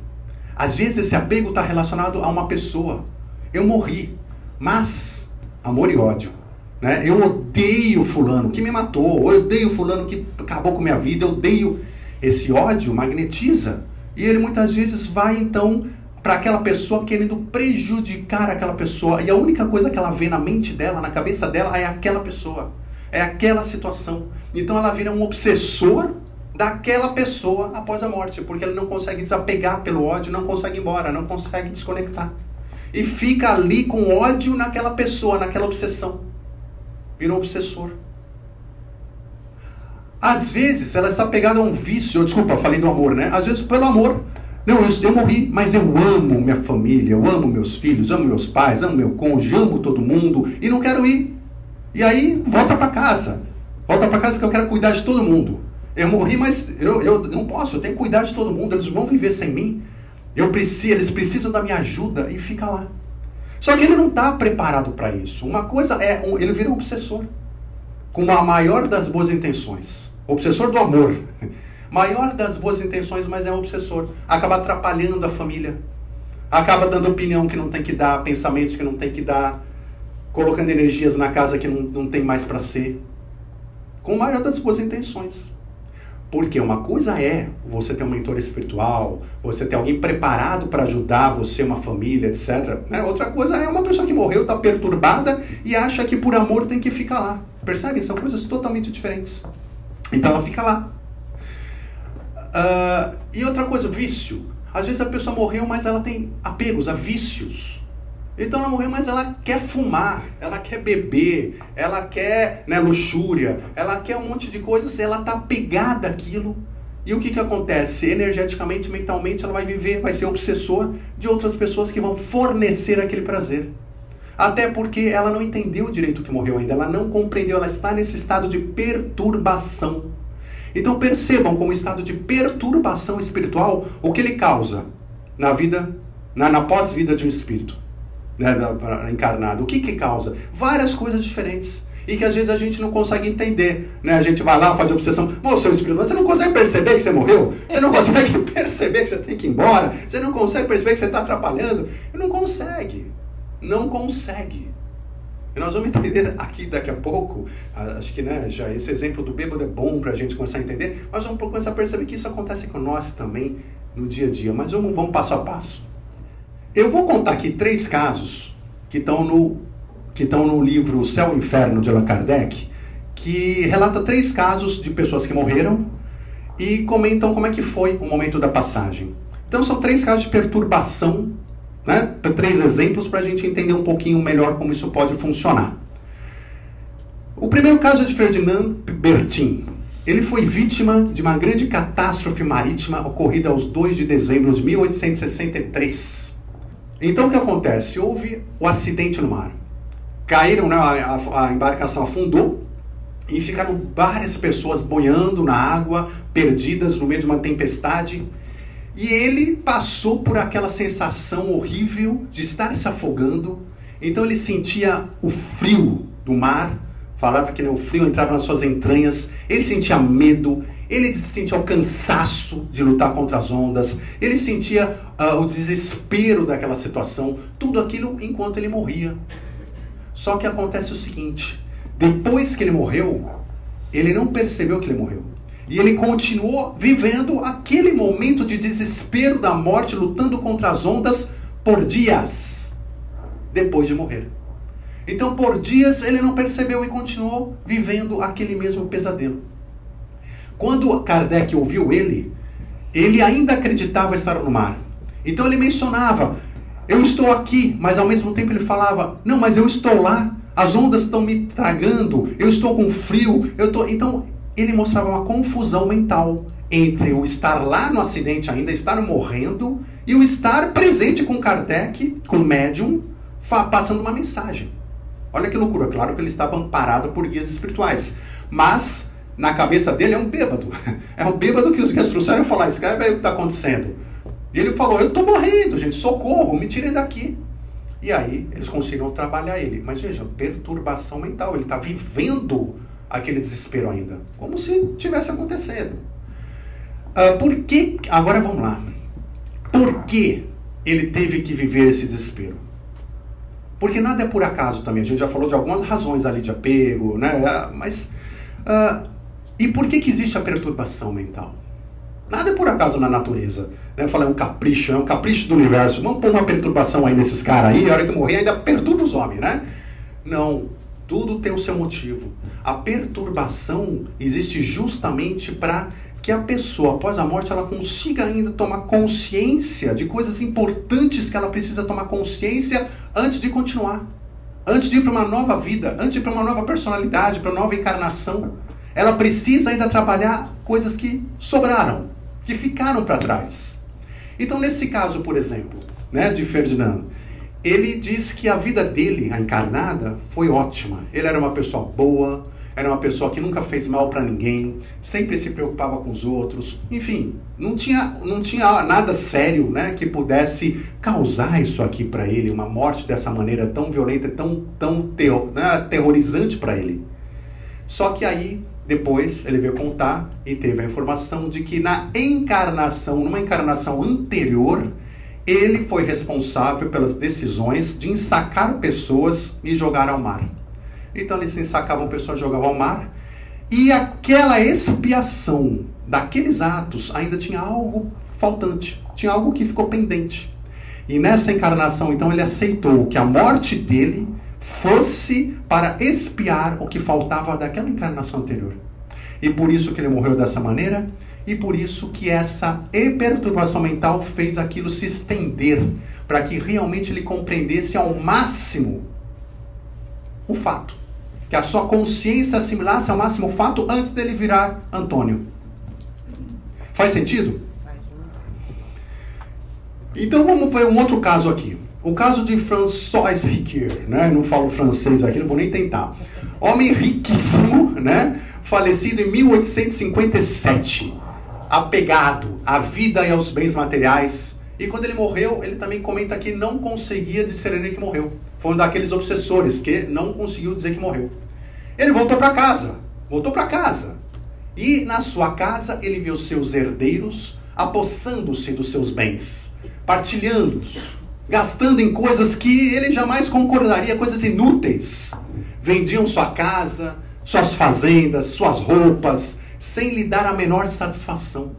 Às vezes esse apego está relacionado a uma pessoa. Eu morri, mas amor e ódio. Né? Eu odeio fulano que me matou, eu odeio fulano que acabou com minha vida, eu odeio. Esse ódio magnetiza. E ele muitas vezes vai então para aquela pessoa querendo prejudicar aquela pessoa. E a única coisa que ela vê na mente dela, na cabeça dela, é aquela pessoa. É aquela situação. Então ela vira um obsessor daquela pessoa após a morte, porque ele não consegue desapegar pelo ódio, não consegue ir embora, não consegue desconectar. E fica ali com ódio naquela pessoa, naquela obsessão. Vira um obsessor. Às vezes ela está pegada a um vício, desculpa, falei do amor, né? Às vezes pelo amor. Não, eu, eu morri, mas eu amo minha família, eu amo meus filhos, amo meus pais, amo meu cônjuge, amo todo mundo e não quero ir. E aí volta para casa. Volta para casa porque eu quero cuidar de todo mundo. Eu morri, mas eu, eu não posso, eu tenho que cuidar de todo mundo. Eles vão viver sem mim. Eu preciso, eles precisam da minha ajuda e fica lá. Só que ele não está preparado para isso. Uma coisa é, um, ele vira um obsessor. Com a maior das boas intenções. Obsessor do amor. Maior das boas intenções, mas é um obsessor. Acaba atrapalhando a família. Acaba dando opinião que não tem que dar, pensamentos que não tem que dar colocando energias na casa que não, não tem mais para ser, com a maior das boas intenções. Porque uma coisa é você ter um mentor espiritual, você ter alguém preparado para ajudar você, uma família, etc. Né? Outra coisa é uma pessoa que morreu, está perturbada e acha que por amor tem que ficar lá. Percebe? São coisas totalmente diferentes. Então ela fica lá. Uh, e outra coisa, vício. Às vezes a pessoa morreu, mas ela tem apegos a vícios. Então ela morreu, mas ela quer fumar, ela quer beber, ela quer né, luxúria, ela quer um monte de coisas, ela está pegada àquilo. E o que, que acontece? Energeticamente, mentalmente, ela vai viver, vai ser obsessor de outras pessoas que vão fornecer aquele prazer. Até porque ela não entendeu direito o que morreu ainda, ela não compreendeu, ela está nesse estado de perturbação. Então percebam como estado de perturbação espiritual, o que ele causa na vida, na, na pós-vida de um espírito né, encarnado. O que que causa? Várias coisas diferentes. E que às vezes a gente não consegue entender. Né? A gente vai lá, faz obsessão. Ô, seu espírito, você não consegue perceber que você morreu? Você não consegue perceber que você tem que ir embora? Você não consegue perceber que você está atrapalhando? Não consegue. Não consegue. E nós vamos entender aqui daqui a pouco, acho que né, já esse exemplo do bêbado é bom para a gente começar a entender, mas vamos começar a perceber que isso acontece com nós também no dia a dia. Mas vamos, vamos passo a passo. Eu vou contar aqui três casos que estão no, no livro Céu e Inferno de Allan Kardec, que relata três casos de pessoas que morreram e comentam como é que foi o momento da passagem. Então são três casos de perturbação, né? três exemplos para a gente entender um pouquinho melhor como isso pode funcionar. O primeiro caso é de Ferdinand Bertin. Ele foi vítima de uma grande catástrofe marítima ocorrida aos 2 de dezembro de 1863. Então o que acontece? Houve o um acidente no mar. Caíram, né, a, a, embarcação afundou e ficaram várias pessoas boiando na água, perdidas no meio de uma tempestade. E ele passou por aquela sensação horrível de estar se afogando. Então ele sentia o frio do mar, falava que né, o frio entrava nas suas entranhas, ele sentia medo, ele sentia o cansaço de lutar contra as ondas, ele sentia uh, o desespero daquela situação, tudo aquilo enquanto ele morria. Só que acontece o seguinte: depois que ele morreu, ele não percebeu que ele morreu. E ele continuou vivendo aquele momento de desespero da morte, lutando contra as ondas por dias depois de morrer. Então, por dias, ele não percebeu e continuou vivendo aquele mesmo pesadelo. Quando Kardec ouviu ele, ele ainda acreditava estar no mar. Então, ele mencionava: Eu estou aqui, mas ao mesmo tempo ele falava: Não, mas eu estou lá as ondas estão me tragando, eu estou com frio, eu tô. Então, ele mostrava uma confusão mental entre o estar lá no acidente ainda, estar morrendo, e o estar presente com Kardec, com o médium, passando uma mensagem. Olha que loucura, claro que ele estava amparado por guias espirituais, mas na cabeça dele é um bêbado. É um bêbado que os guias trouxeram e falaram: escreve aí o que está acontecendo. E ele falou: Eu estou morrendo, gente, socorro, me tirem daqui. E aí eles conseguiram trabalhar ele. Mas veja, perturbação mental. Ele está vivendo aquele desespero ainda. Como se tivesse acontecendo. Uh, por que. Agora vamos lá. Por que ele teve que viver esse desespero? Porque nada é por acaso também. A gente já falou de algumas razões ali de apego, né? Mas. Uh, e por que, que existe a perturbação mental? Nada é por acaso na natureza. Né? Eu falei, é um capricho, é um capricho do universo. Vamos pôr uma perturbação aí nesses caras aí, a hora que morrer ainda perturba os homens, né? Não, tudo tem o seu motivo. A perturbação existe justamente para que a pessoa, após a morte, ela consiga ainda tomar consciência de coisas importantes que ela precisa tomar consciência antes de continuar. Antes de ir para uma nova vida, antes de ir para uma nova personalidade, para uma nova encarnação. Ela precisa ainda trabalhar coisas que sobraram que ficaram para trás. Então, nesse caso, por exemplo, né, de Ferdinando, ele diz que a vida dele, a encarnada, foi ótima. Ele era uma pessoa boa, era uma pessoa que nunca fez mal para ninguém, sempre se preocupava com os outros, enfim, não tinha, não tinha nada sério, né, que pudesse causar isso aqui para ele, uma morte dessa maneira tão violenta, tão, tão terror, né, aterrorizante para ele. Só que aí depois ele veio contar e teve a informação de que na encarnação, numa encarnação anterior, ele foi responsável pelas decisões de ensacar pessoas e jogar ao mar. Então eles ensacavam pessoas e jogavam ao mar. E aquela expiação daqueles atos ainda tinha algo faltante, tinha algo que ficou pendente. E nessa encarnação, então, ele aceitou que a morte dele fosse para expiar o que faltava daquela encarnação anterior. E por isso que ele morreu dessa maneira, e por isso que essa perturbação mental fez aquilo se estender, para que realmente ele compreendesse ao máximo o fato. Que a sua consciência assimilasse ao máximo o fato antes dele virar Antônio. Faz sentido? Então vamos ver um outro caso aqui. O caso de François Riquier, né? Não falo francês aqui, não vou nem tentar. Homem riquíssimo, né? Falecido em 1857. Apegado à vida e aos bens materiais. E quando ele morreu, ele também comenta que não conseguia discernir que morreu. Foi um daqueles obsessores que não conseguiu dizer que morreu. Ele voltou para casa. Voltou para casa. E na sua casa ele viu seus herdeiros apossando-se dos seus bens, partilhando-os gastando em coisas que ele jamais concordaria, coisas inúteis. Vendiam sua casa, suas fazendas, suas roupas, sem lhe dar a menor satisfação.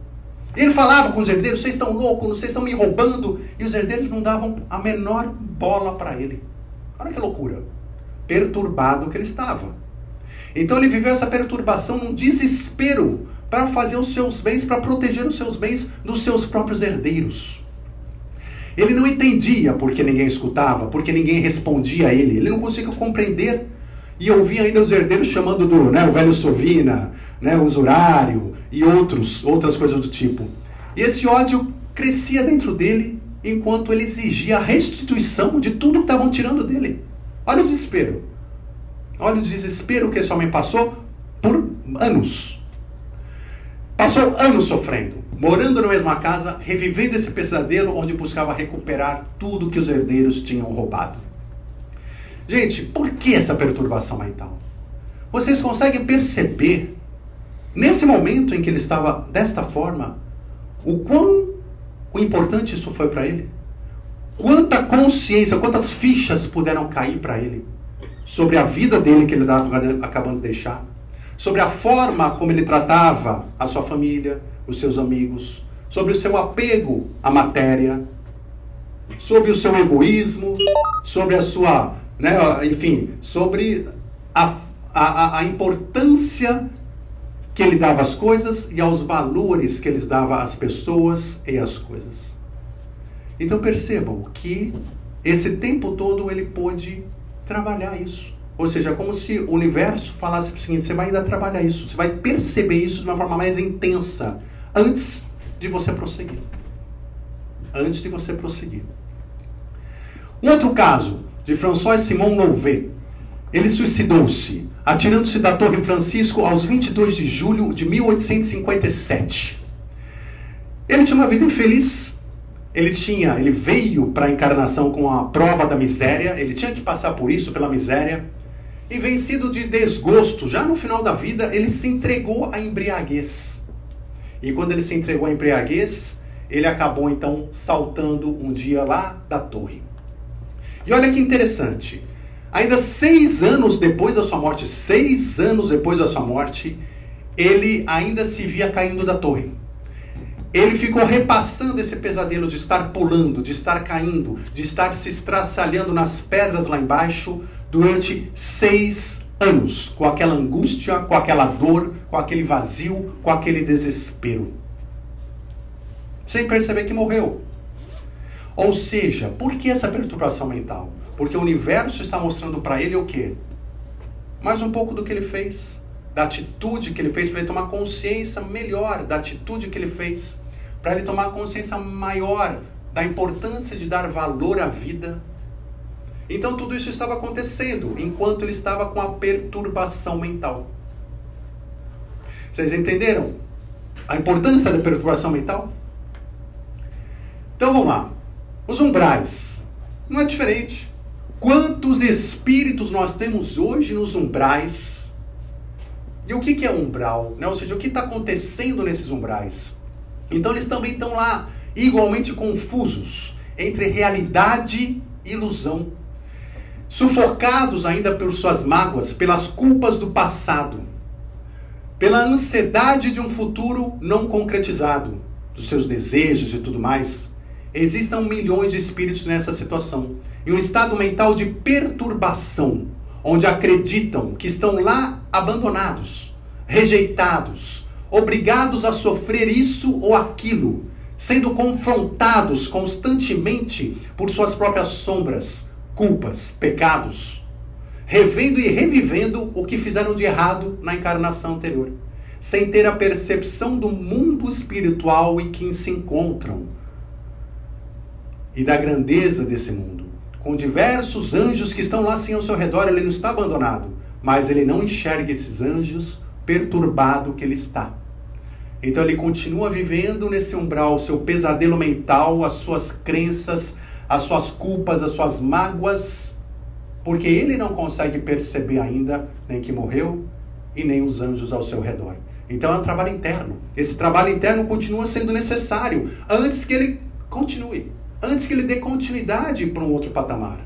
Ele falava com os herdeiros: vocês estão loucos, vocês estão me roubando. E os herdeiros não davam a menor bola para ele. Olha que loucura. Perturbado que ele estava. Então ele viveu essa perturbação num desespero para fazer os seus bens, para proteger os seus bens dos seus próprios herdeiros. Ele não entendia porque ninguém escutava, porque ninguém respondia a ele. Ele não conseguia compreender. E ouvia ainda os herdeiros chamando do né, o velho Sovina, né, o usurário e outros, outras coisas do tipo. E esse ódio crescia dentro dele enquanto ele exigia a restituição de tudo que estavam tirando dele. Olha o desespero. Olha o desespero que esse homem passou por anos. Passou anos sofrendo, morando na mesma casa, revivendo esse pesadelo onde buscava recuperar tudo que os herdeiros tinham roubado. Gente, por que essa perturbação mental? Vocês conseguem perceber, nesse momento em que ele estava desta forma, o quão importante isso foi para ele? Quanta consciência, quantas fichas puderam cair para ele sobre a vida dele que ele estava acabando de deixar? sobre a forma como ele tratava a sua família, os seus amigos, sobre o seu apego à matéria, sobre o seu egoísmo, sobre a sua, né, enfim, sobre a, a, a importância que ele dava às coisas e aos valores que ele dava às pessoas e às coisas. Então percebam que esse tempo todo ele pôde trabalhar isso. Ou seja, como se o universo falasse o seguinte: você vai ainda trabalhar isso, você vai perceber isso de uma forma mais intensa antes de você prosseguir. Antes de você prosseguir. Um outro caso de François Simon Louvet. Ele suicidou-se, atirando-se da Torre Francisco aos 22 de julho de 1857. Ele tinha uma vida infeliz. Ele tinha, ele veio para a encarnação com a prova da miséria, ele tinha que passar por isso, pela miséria. E vencido de desgosto, já no final da vida, ele se entregou à embriaguez. E quando ele se entregou à embriaguez, ele acabou então saltando um dia lá da torre. E olha que interessante. Ainda seis anos depois da sua morte, seis anos depois da sua morte, ele ainda se via caindo da torre. Ele ficou repassando esse pesadelo de estar pulando, de estar caindo, de estar se estraçalhando nas pedras lá embaixo, durante seis anos, com aquela angústia, com aquela dor, com aquele vazio, com aquele desespero. Sem perceber que morreu. Ou seja, por que essa perturbação mental? Porque o universo está mostrando para ele o quê? Mais um pouco do que ele fez, da atitude que ele fez, para ele tomar consciência melhor da atitude que ele fez, para ele tomar consciência maior da importância de dar valor à vida, então tudo isso estava acontecendo enquanto ele estava com a perturbação mental. Vocês entenderam a importância da perturbação mental? Então vamos lá. Os umbrais. Não é diferente. Quantos espíritos nós temos hoje nos umbrais? E o que, é umbral? Né? Ou seja, o que está acontecendo nesses umbrais? Então eles também estão lá igualmente confusos entre realidade e ilusão sufocados ainda por suas mágoas, pelas culpas do passado, pela ansiedade de um futuro não concretizado, dos seus desejos e tudo mais. Existam milhões de espíritos nessa situação, em um estado mental de perturbação, onde acreditam que estão lá abandonados, rejeitados, obrigados a sofrer isso ou aquilo, sendo confrontados constantemente por suas próprias sombras, culpas, pecados, revendo e revivendo o que fizeram de errado na encarnação anterior, sem ter a percepção do mundo espiritual em que se encontram e da grandeza desse mundo. Com diversos anjos que estão lá assim ao seu redor, ele não está abandonado, mas ele não enxerga esses anjos perturbado que ele está. Então ele continua vivendo nesse umbral, seu pesadelo mental, as suas crenças, as suas culpas, as suas mágoas, porque ele não consegue perceber ainda nem que morreu e nem os anjos ao seu redor. Então é um trabalho interno. Esse trabalho interno continua sendo necessário antes que ele continue, antes que ele dê continuidade para um outro patamar.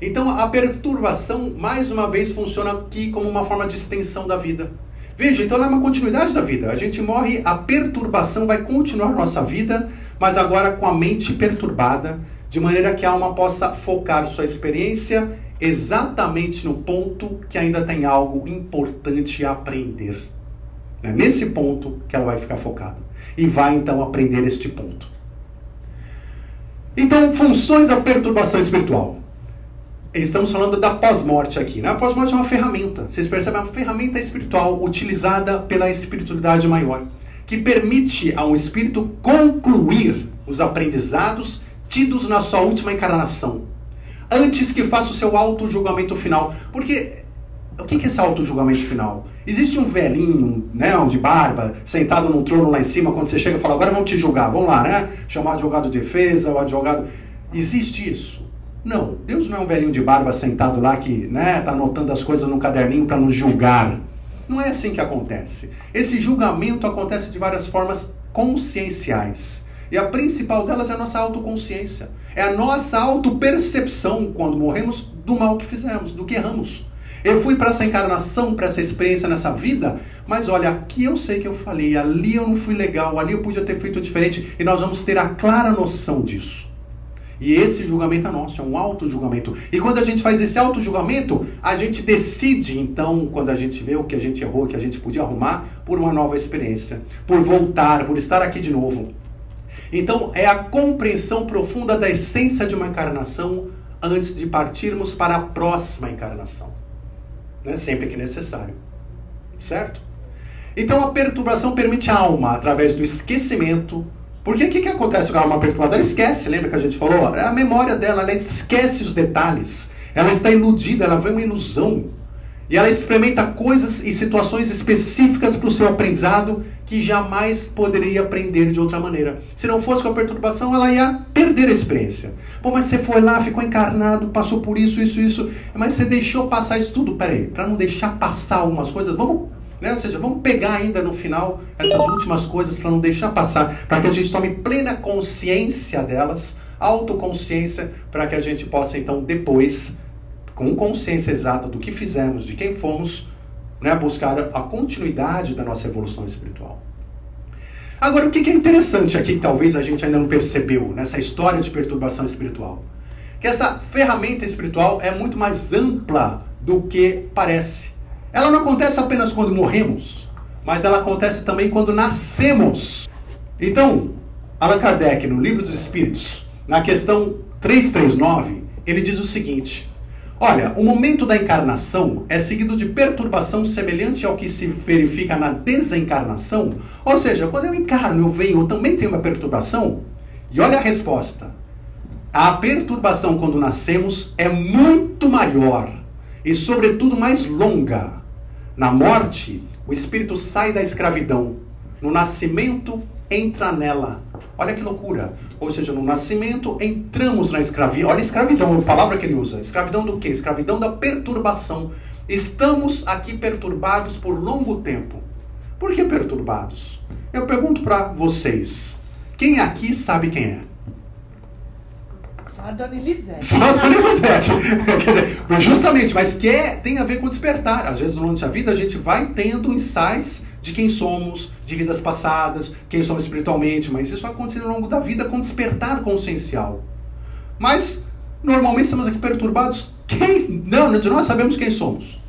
Então a perturbação, mais uma vez, funciona aqui como uma forma de extensão da vida. Veja, então ela é uma continuidade da vida. A gente morre, a perturbação vai continuar nossa vida mas agora com a mente perturbada, de maneira que a alma possa focar sua experiência exatamente no ponto que ainda tem algo importante a aprender. É nesse ponto que ela vai ficar focada. E vai então aprender este ponto. Então, funções da perturbação espiritual. Estamos falando da pós-morte aqui. Né? A pós-morte é uma ferramenta. Vocês percebem? É uma ferramenta espiritual utilizada pela espiritualidade maior, que permite a um espírito concluir os aprendizados tidos na sua última encarnação, antes que faça o seu auto-julgamento final. Porque o que é esse auto-julgamento final? Existe um velhinho, né, de barba, sentado num trono lá em cima, quando você chega e fala, agora vamos te julgar, vamos lá, né? Chamar advogado de defesa, o advogado. Existe isso? Não. Deus não é um velhinho de barba sentado lá que, né, tá anotando as coisas no caderninho para nos julgar. Não é assim que acontece. Esse julgamento acontece de várias formas conscienciais. E a principal delas é a nossa autoconsciência. É a nossa autopercepção quando morremos do mal que fizemos, do que erramos. Eu fui para essa encarnação, para essa experiência nessa vida, mas olha, aqui eu sei que eu falei, ali eu não fui legal, ali eu podia ter feito diferente, e nós vamos ter a clara noção disso. E esse julgamento é nosso, é um auto-julgamento. E quando a gente faz esse auto-julgamento, a gente decide, então, quando a gente vê o que a gente errou, o que a gente podia arrumar, por uma nova experiência, por voltar, por estar aqui de novo. Então, é a compreensão profunda da essência de uma encarnação antes de partirmos para a próxima encarnação né? sempre que necessário. Certo? Então a perturbação permite a alma, através do esquecimento. Porque o que, que acontece com a alma perturbada? Ela esquece, lembra que a gente falou? É a memória dela, ela esquece os detalhes. Ela está iludida, ela vê uma ilusão. E ela experimenta coisas e situações específicas para o seu aprendizado que jamais poderia aprender de outra maneira. Se não fosse com a perturbação, ela ia perder a experiência. Pô, mas você foi lá, ficou encarnado, passou por isso, isso, isso, mas você deixou passar isso tudo. Peraí, para não deixar passar algumas coisas, vamos né? Ou seja, vamos pegar ainda no final essas últimas coisas para não deixar passar, para que a gente tome plena consciência delas, autoconsciência, para que a gente possa então depois com consciência exata do que fizemos, de quem fomos, né, buscar a continuidade da nossa evolução espiritual. Agora, o que é interessante aqui, que talvez a gente ainda não percebeu nessa história de perturbação espiritual? Que essa ferramenta espiritual é muito mais ampla do que parece. Ela não acontece apenas quando morremos, mas ela acontece também quando nascemos. Então, Allan Kardec, no Livro dos Espíritos, na questão 339, ele diz o seguinte: Olha, o momento da encarnação é seguido de perturbação semelhante ao que se verifica na desencarnação. Ou seja, quando eu encarno, eu venho, eu também tenho uma perturbação. E olha a resposta. A perturbação quando nascemos é muito maior e, sobretudo, mais longa. Na morte, o espírito sai da escravidão. No nascimento, entra nela. Olha que loucura. Ou seja, no nascimento entramos na escravidão. Olha a escravidão, a palavra que ele usa. Escravidão do quê? Escravidão da perturbação. Estamos aqui perturbados por longo tempo. Por que perturbados? Eu pergunto para vocês. Quem aqui sabe quem é? Só a Dona Elisete. Só a Dona Elisete. Quer dizer, justamente, mas que é, tem a ver com despertar. Às vezes, durante a vida, a gente vai tendo insights de quem somos, de vidas passadas, quem somos espiritualmente, mas isso acontece ao longo da vida com despertar consciencial. Mas, normalmente, estamos aqui perturbados. Quem, não, de nós sabemos quem somos.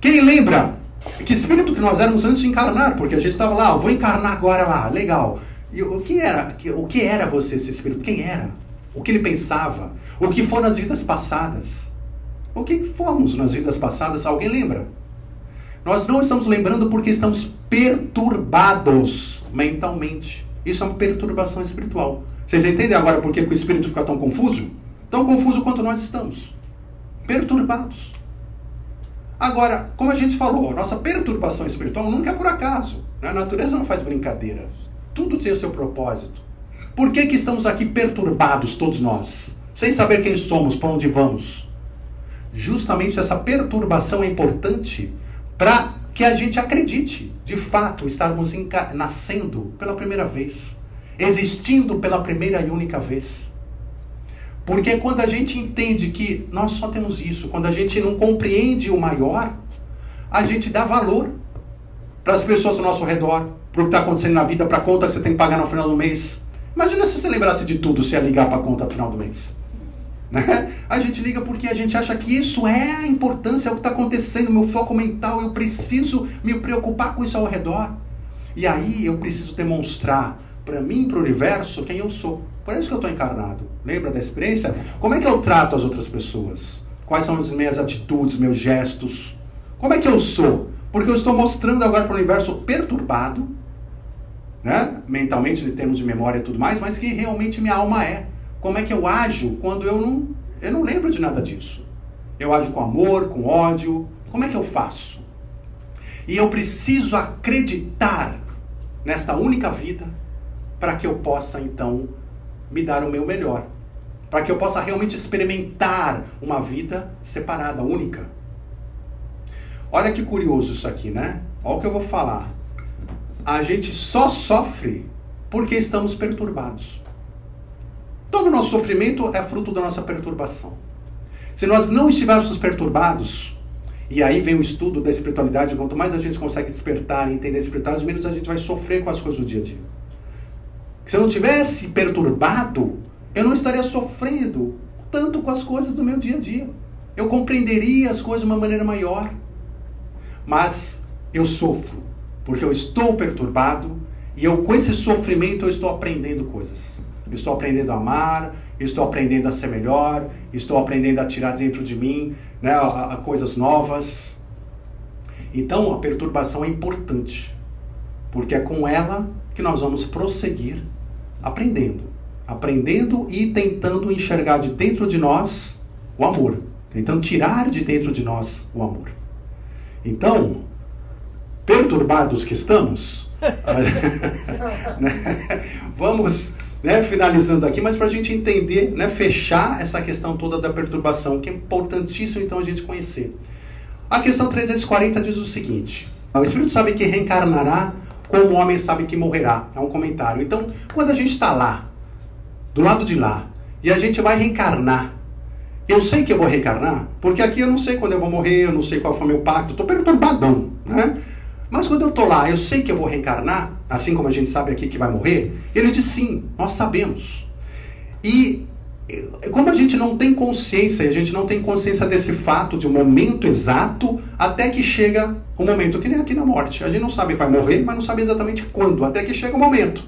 Quem lembra que espírito que nós éramos antes de encarnar? Porque a gente estava lá, vou encarnar agora lá, legal. E o que era? O que era você, esse espírito? Quem era? O que ele pensava? O que foram nas vidas passadas? O que fomos nas vidas passadas? Alguém lembra? Nós não estamos lembrando porque estamos perturbados mentalmente. Isso é uma perturbação espiritual. Vocês entendem agora por que o espírito fica tão confuso? Tão confuso quanto nós estamos. Perturbados. Agora, como a gente falou, nossa perturbação espiritual nunca é por acaso. Né? A natureza não faz brincadeira. Tudo tem o seu propósito. Por que, que estamos aqui perturbados, todos nós? Sem saber quem somos, para onde vamos? Justamente essa perturbação é importante para que a gente acredite, de fato, estarmos nascendo pela primeira vez, existindo pela primeira e única vez. Porque quando a gente entende que nós só temos isso, quando a gente não compreende o maior, a gente dá valor para as pessoas ao nosso redor, para o que está acontecendo na vida, para a conta que você tem que pagar no final do mês. Imagina se você lembrasse de tudo, se ia ligar para a conta final do mês. Né? A gente liga porque a gente acha que isso é a importância, é o que está acontecendo, meu foco mental, eu preciso me preocupar com isso ao redor. E aí eu preciso demonstrar para mim, para o universo, quem eu sou. Por isso que eu estou encarnado. Lembra da experiência? Como é que eu trato as outras pessoas? Quais são as minhas atitudes, meus gestos? Como é que eu sou? Porque eu estou mostrando agora para o universo perturbado, né? mentalmente, em termos de memória e tudo mais, mas que realmente minha alma é. Como é que eu ajo quando eu não, eu não lembro de nada disso? Eu ajo com amor, com ódio. Como é que eu faço? E eu preciso acreditar nesta única vida para que eu possa então me dar o meu melhor. Para que eu possa realmente experimentar uma vida separada, única. Olha que curioso isso aqui, né? Olha o que eu vou falar. A gente só sofre porque estamos perturbados. Todo o nosso sofrimento é fruto da nossa perturbação. Se nós não estivéssemos perturbados, e aí vem o estudo da espiritualidade, quanto mais a gente consegue despertar e entender espiritualidade, menos a gente vai sofrer com as coisas do dia a dia. Se eu não tivesse perturbado, eu não estaria sofrendo tanto com as coisas do meu dia a dia. Eu compreenderia as coisas de uma maneira maior. Mas eu sofro porque eu estou perturbado e eu com esse sofrimento eu estou aprendendo coisas. Eu estou aprendendo a amar, estou aprendendo a ser melhor, estou aprendendo a tirar dentro de mim né, a, a coisas novas. Então a perturbação é importante, porque é com ela que nós vamos prosseguir aprendendo. Aprendendo e tentando enxergar de dentro de nós o amor. Tentando tirar de dentro de nós o amor. Então, perturbados que estamos, né, vamos né, finalizando aqui, mas para a gente entender, né, fechar essa questão toda da perturbação, que é importantíssimo então a gente conhecer. A questão 340 diz o seguinte: o Espírito sabe que reencarnará como o homem sabe que morrerá. É um comentário. Então, quando a gente está lá, do lado de lá, e a gente vai reencarnar, eu sei que eu vou reencarnar, porque aqui eu não sei quando eu vou morrer, eu não sei qual foi o meu pacto, estou perturbadão, né? Mas quando eu estou lá, eu sei que eu vou reencarnar, assim como a gente sabe aqui que vai morrer. Ele diz sim, nós sabemos. E como a gente não tem consciência, a gente não tem consciência desse fato, de um momento exato, até que chega o momento, que nem aqui na morte. A gente não sabe que vai morrer, mas não sabe exatamente quando, até que chega o momento.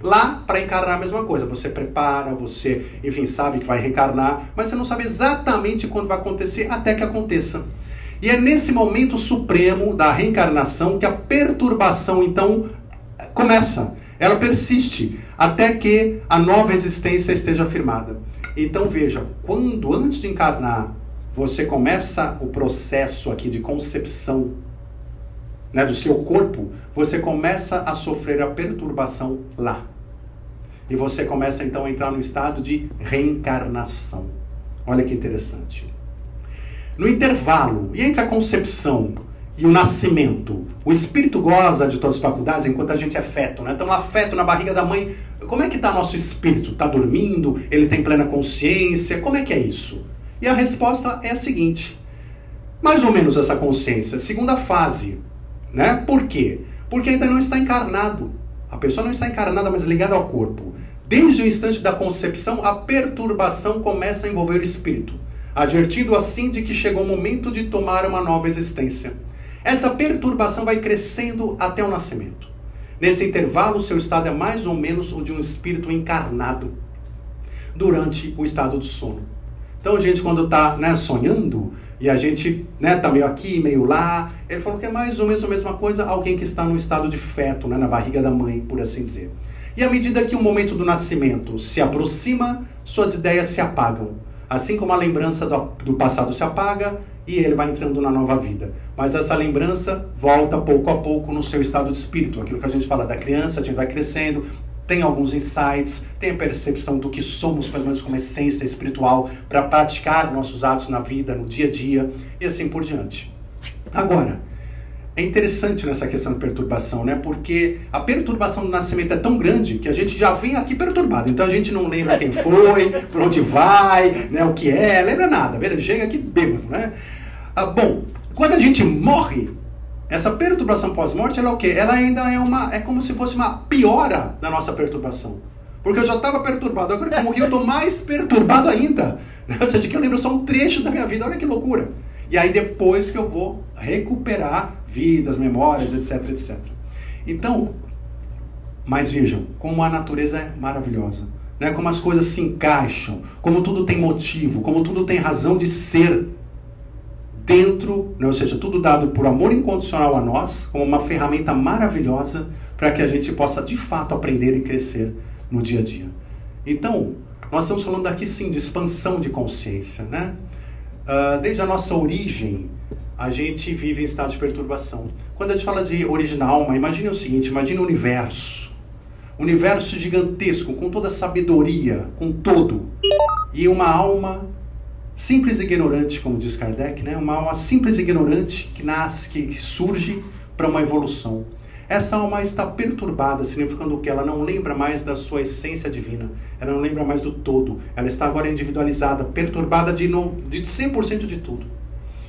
Lá, para encarnar a mesma coisa. Você prepara, você, enfim, sabe que vai reencarnar, mas você não sabe exatamente quando vai acontecer, até que aconteça. E é nesse momento supremo da reencarnação que a perturbação, então, começa. Ela persiste até que a nova existência esteja firmada. Então veja, quando antes de encarnar você começa o processo aqui de concepção né, do seu corpo, você começa a sofrer a perturbação lá. E você começa então a entrar no estado de reencarnação. Olha que interessante. No intervalo, e entre a concepção e o nascimento, o espírito goza de todas as faculdades enquanto a gente é feto, né? Então, afeto na barriga da mãe, como é que está nosso espírito? Está dormindo? Ele tem plena consciência? Como é que é isso? E a resposta é a seguinte: mais ou menos essa consciência, segunda fase, né? Por quê? Porque ainda não está encarnado. A pessoa não está encarnada, mas ligada ao corpo. Desde o instante da concepção, a perturbação começa a envolver o espírito advertindo assim de que chegou o momento de tomar uma nova existência. Essa perturbação vai crescendo até o nascimento. Nesse intervalo, seu estado é mais ou menos o de um espírito encarnado durante o estado do sono. Então, gente, quando está né, sonhando, e a gente né, tá meio aqui, meio lá, ele falou que é mais ou menos a mesma coisa alguém que está no estado de feto, né, na barriga da mãe, por assim dizer. E à medida que o momento do nascimento se aproxima, suas ideias se apagam Assim como a lembrança do, do passado se apaga e ele vai entrando na nova vida. Mas essa lembrança volta pouco a pouco no seu estado de espírito. Aquilo que a gente fala da criança, a gente vai crescendo, tem alguns insights, tem a percepção do que somos, pelo menos como essência espiritual, para praticar nossos atos na vida, no dia a dia e assim por diante. Agora, é interessante nessa questão de perturbação, né? Porque a perturbação do nascimento é tão grande que a gente já vem aqui perturbado. Então a gente não lembra quem foi, por onde vai, né? O que é, lembra nada. Ele chega aqui bêbado, né? Ah, bom, quando a gente morre, essa perturbação pós-morte, ela é o quê? Ela ainda é uma, é como se fosse uma piora da nossa perturbação. Porque eu já estava perturbado. Agora que eu morri, eu estou mais perturbado ainda. Ou seja, que eu lembro só um trecho da minha vida. Olha que loucura. E aí depois que eu vou recuperar vidas, memórias, etc, etc. Então, mas vejam, como a natureza é maravilhosa. Né? Como as coisas se encaixam, como tudo tem motivo, como tudo tem razão de ser dentro, né? ou seja, tudo dado por amor incondicional a nós, como uma ferramenta maravilhosa para que a gente possa de fato aprender e crescer no dia a dia. Então, nós estamos falando aqui sim de expansão de consciência, né? Uh, desde a nossa origem, a gente vive em estado de perturbação. Quando a gente fala de origem da alma, imagine o seguinte: imagine o universo. universo gigantesco, com toda a sabedoria, com todo. E uma alma simples e ignorante, como diz Kardec, né? uma alma simples e ignorante que nasce, que surge para uma evolução. Essa alma está perturbada, significando que ela não lembra mais da sua essência divina, ela não lembra mais do todo, ela está agora individualizada, perturbada de, no, de 100% de tudo.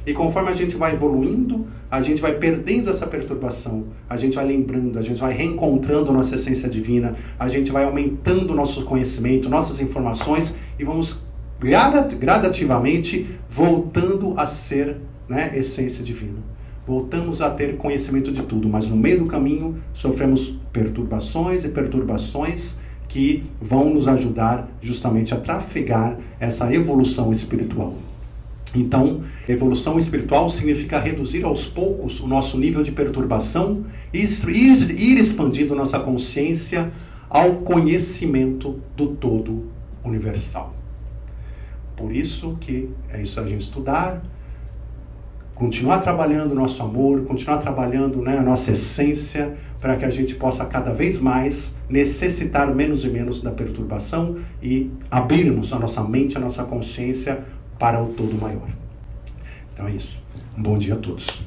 E conforme a gente vai evoluindo, a gente vai perdendo essa perturbação, a gente vai lembrando, a gente vai reencontrando nossa essência divina, a gente vai aumentando nosso conhecimento, nossas informações e vamos gradativamente voltando a ser né, essência divina. Voltamos a ter conhecimento de tudo, mas no meio do caminho sofremos perturbações e perturbações que vão nos ajudar justamente a trafegar essa evolução espiritual. Então, evolução espiritual significa reduzir aos poucos o nosso nível de perturbação e ir expandindo nossa consciência ao conhecimento do todo universal. Por isso que é isso a gente estudar, continuar trabalhando o nosso amor, continuar trabalhando né, a nossa essência, para que a gente possa cada vez mais necessitar menos e menos da perturbação e abrirmos a nossa mente, a nossa consciência para o todo maior. Então é isso. Um bom dia a todos.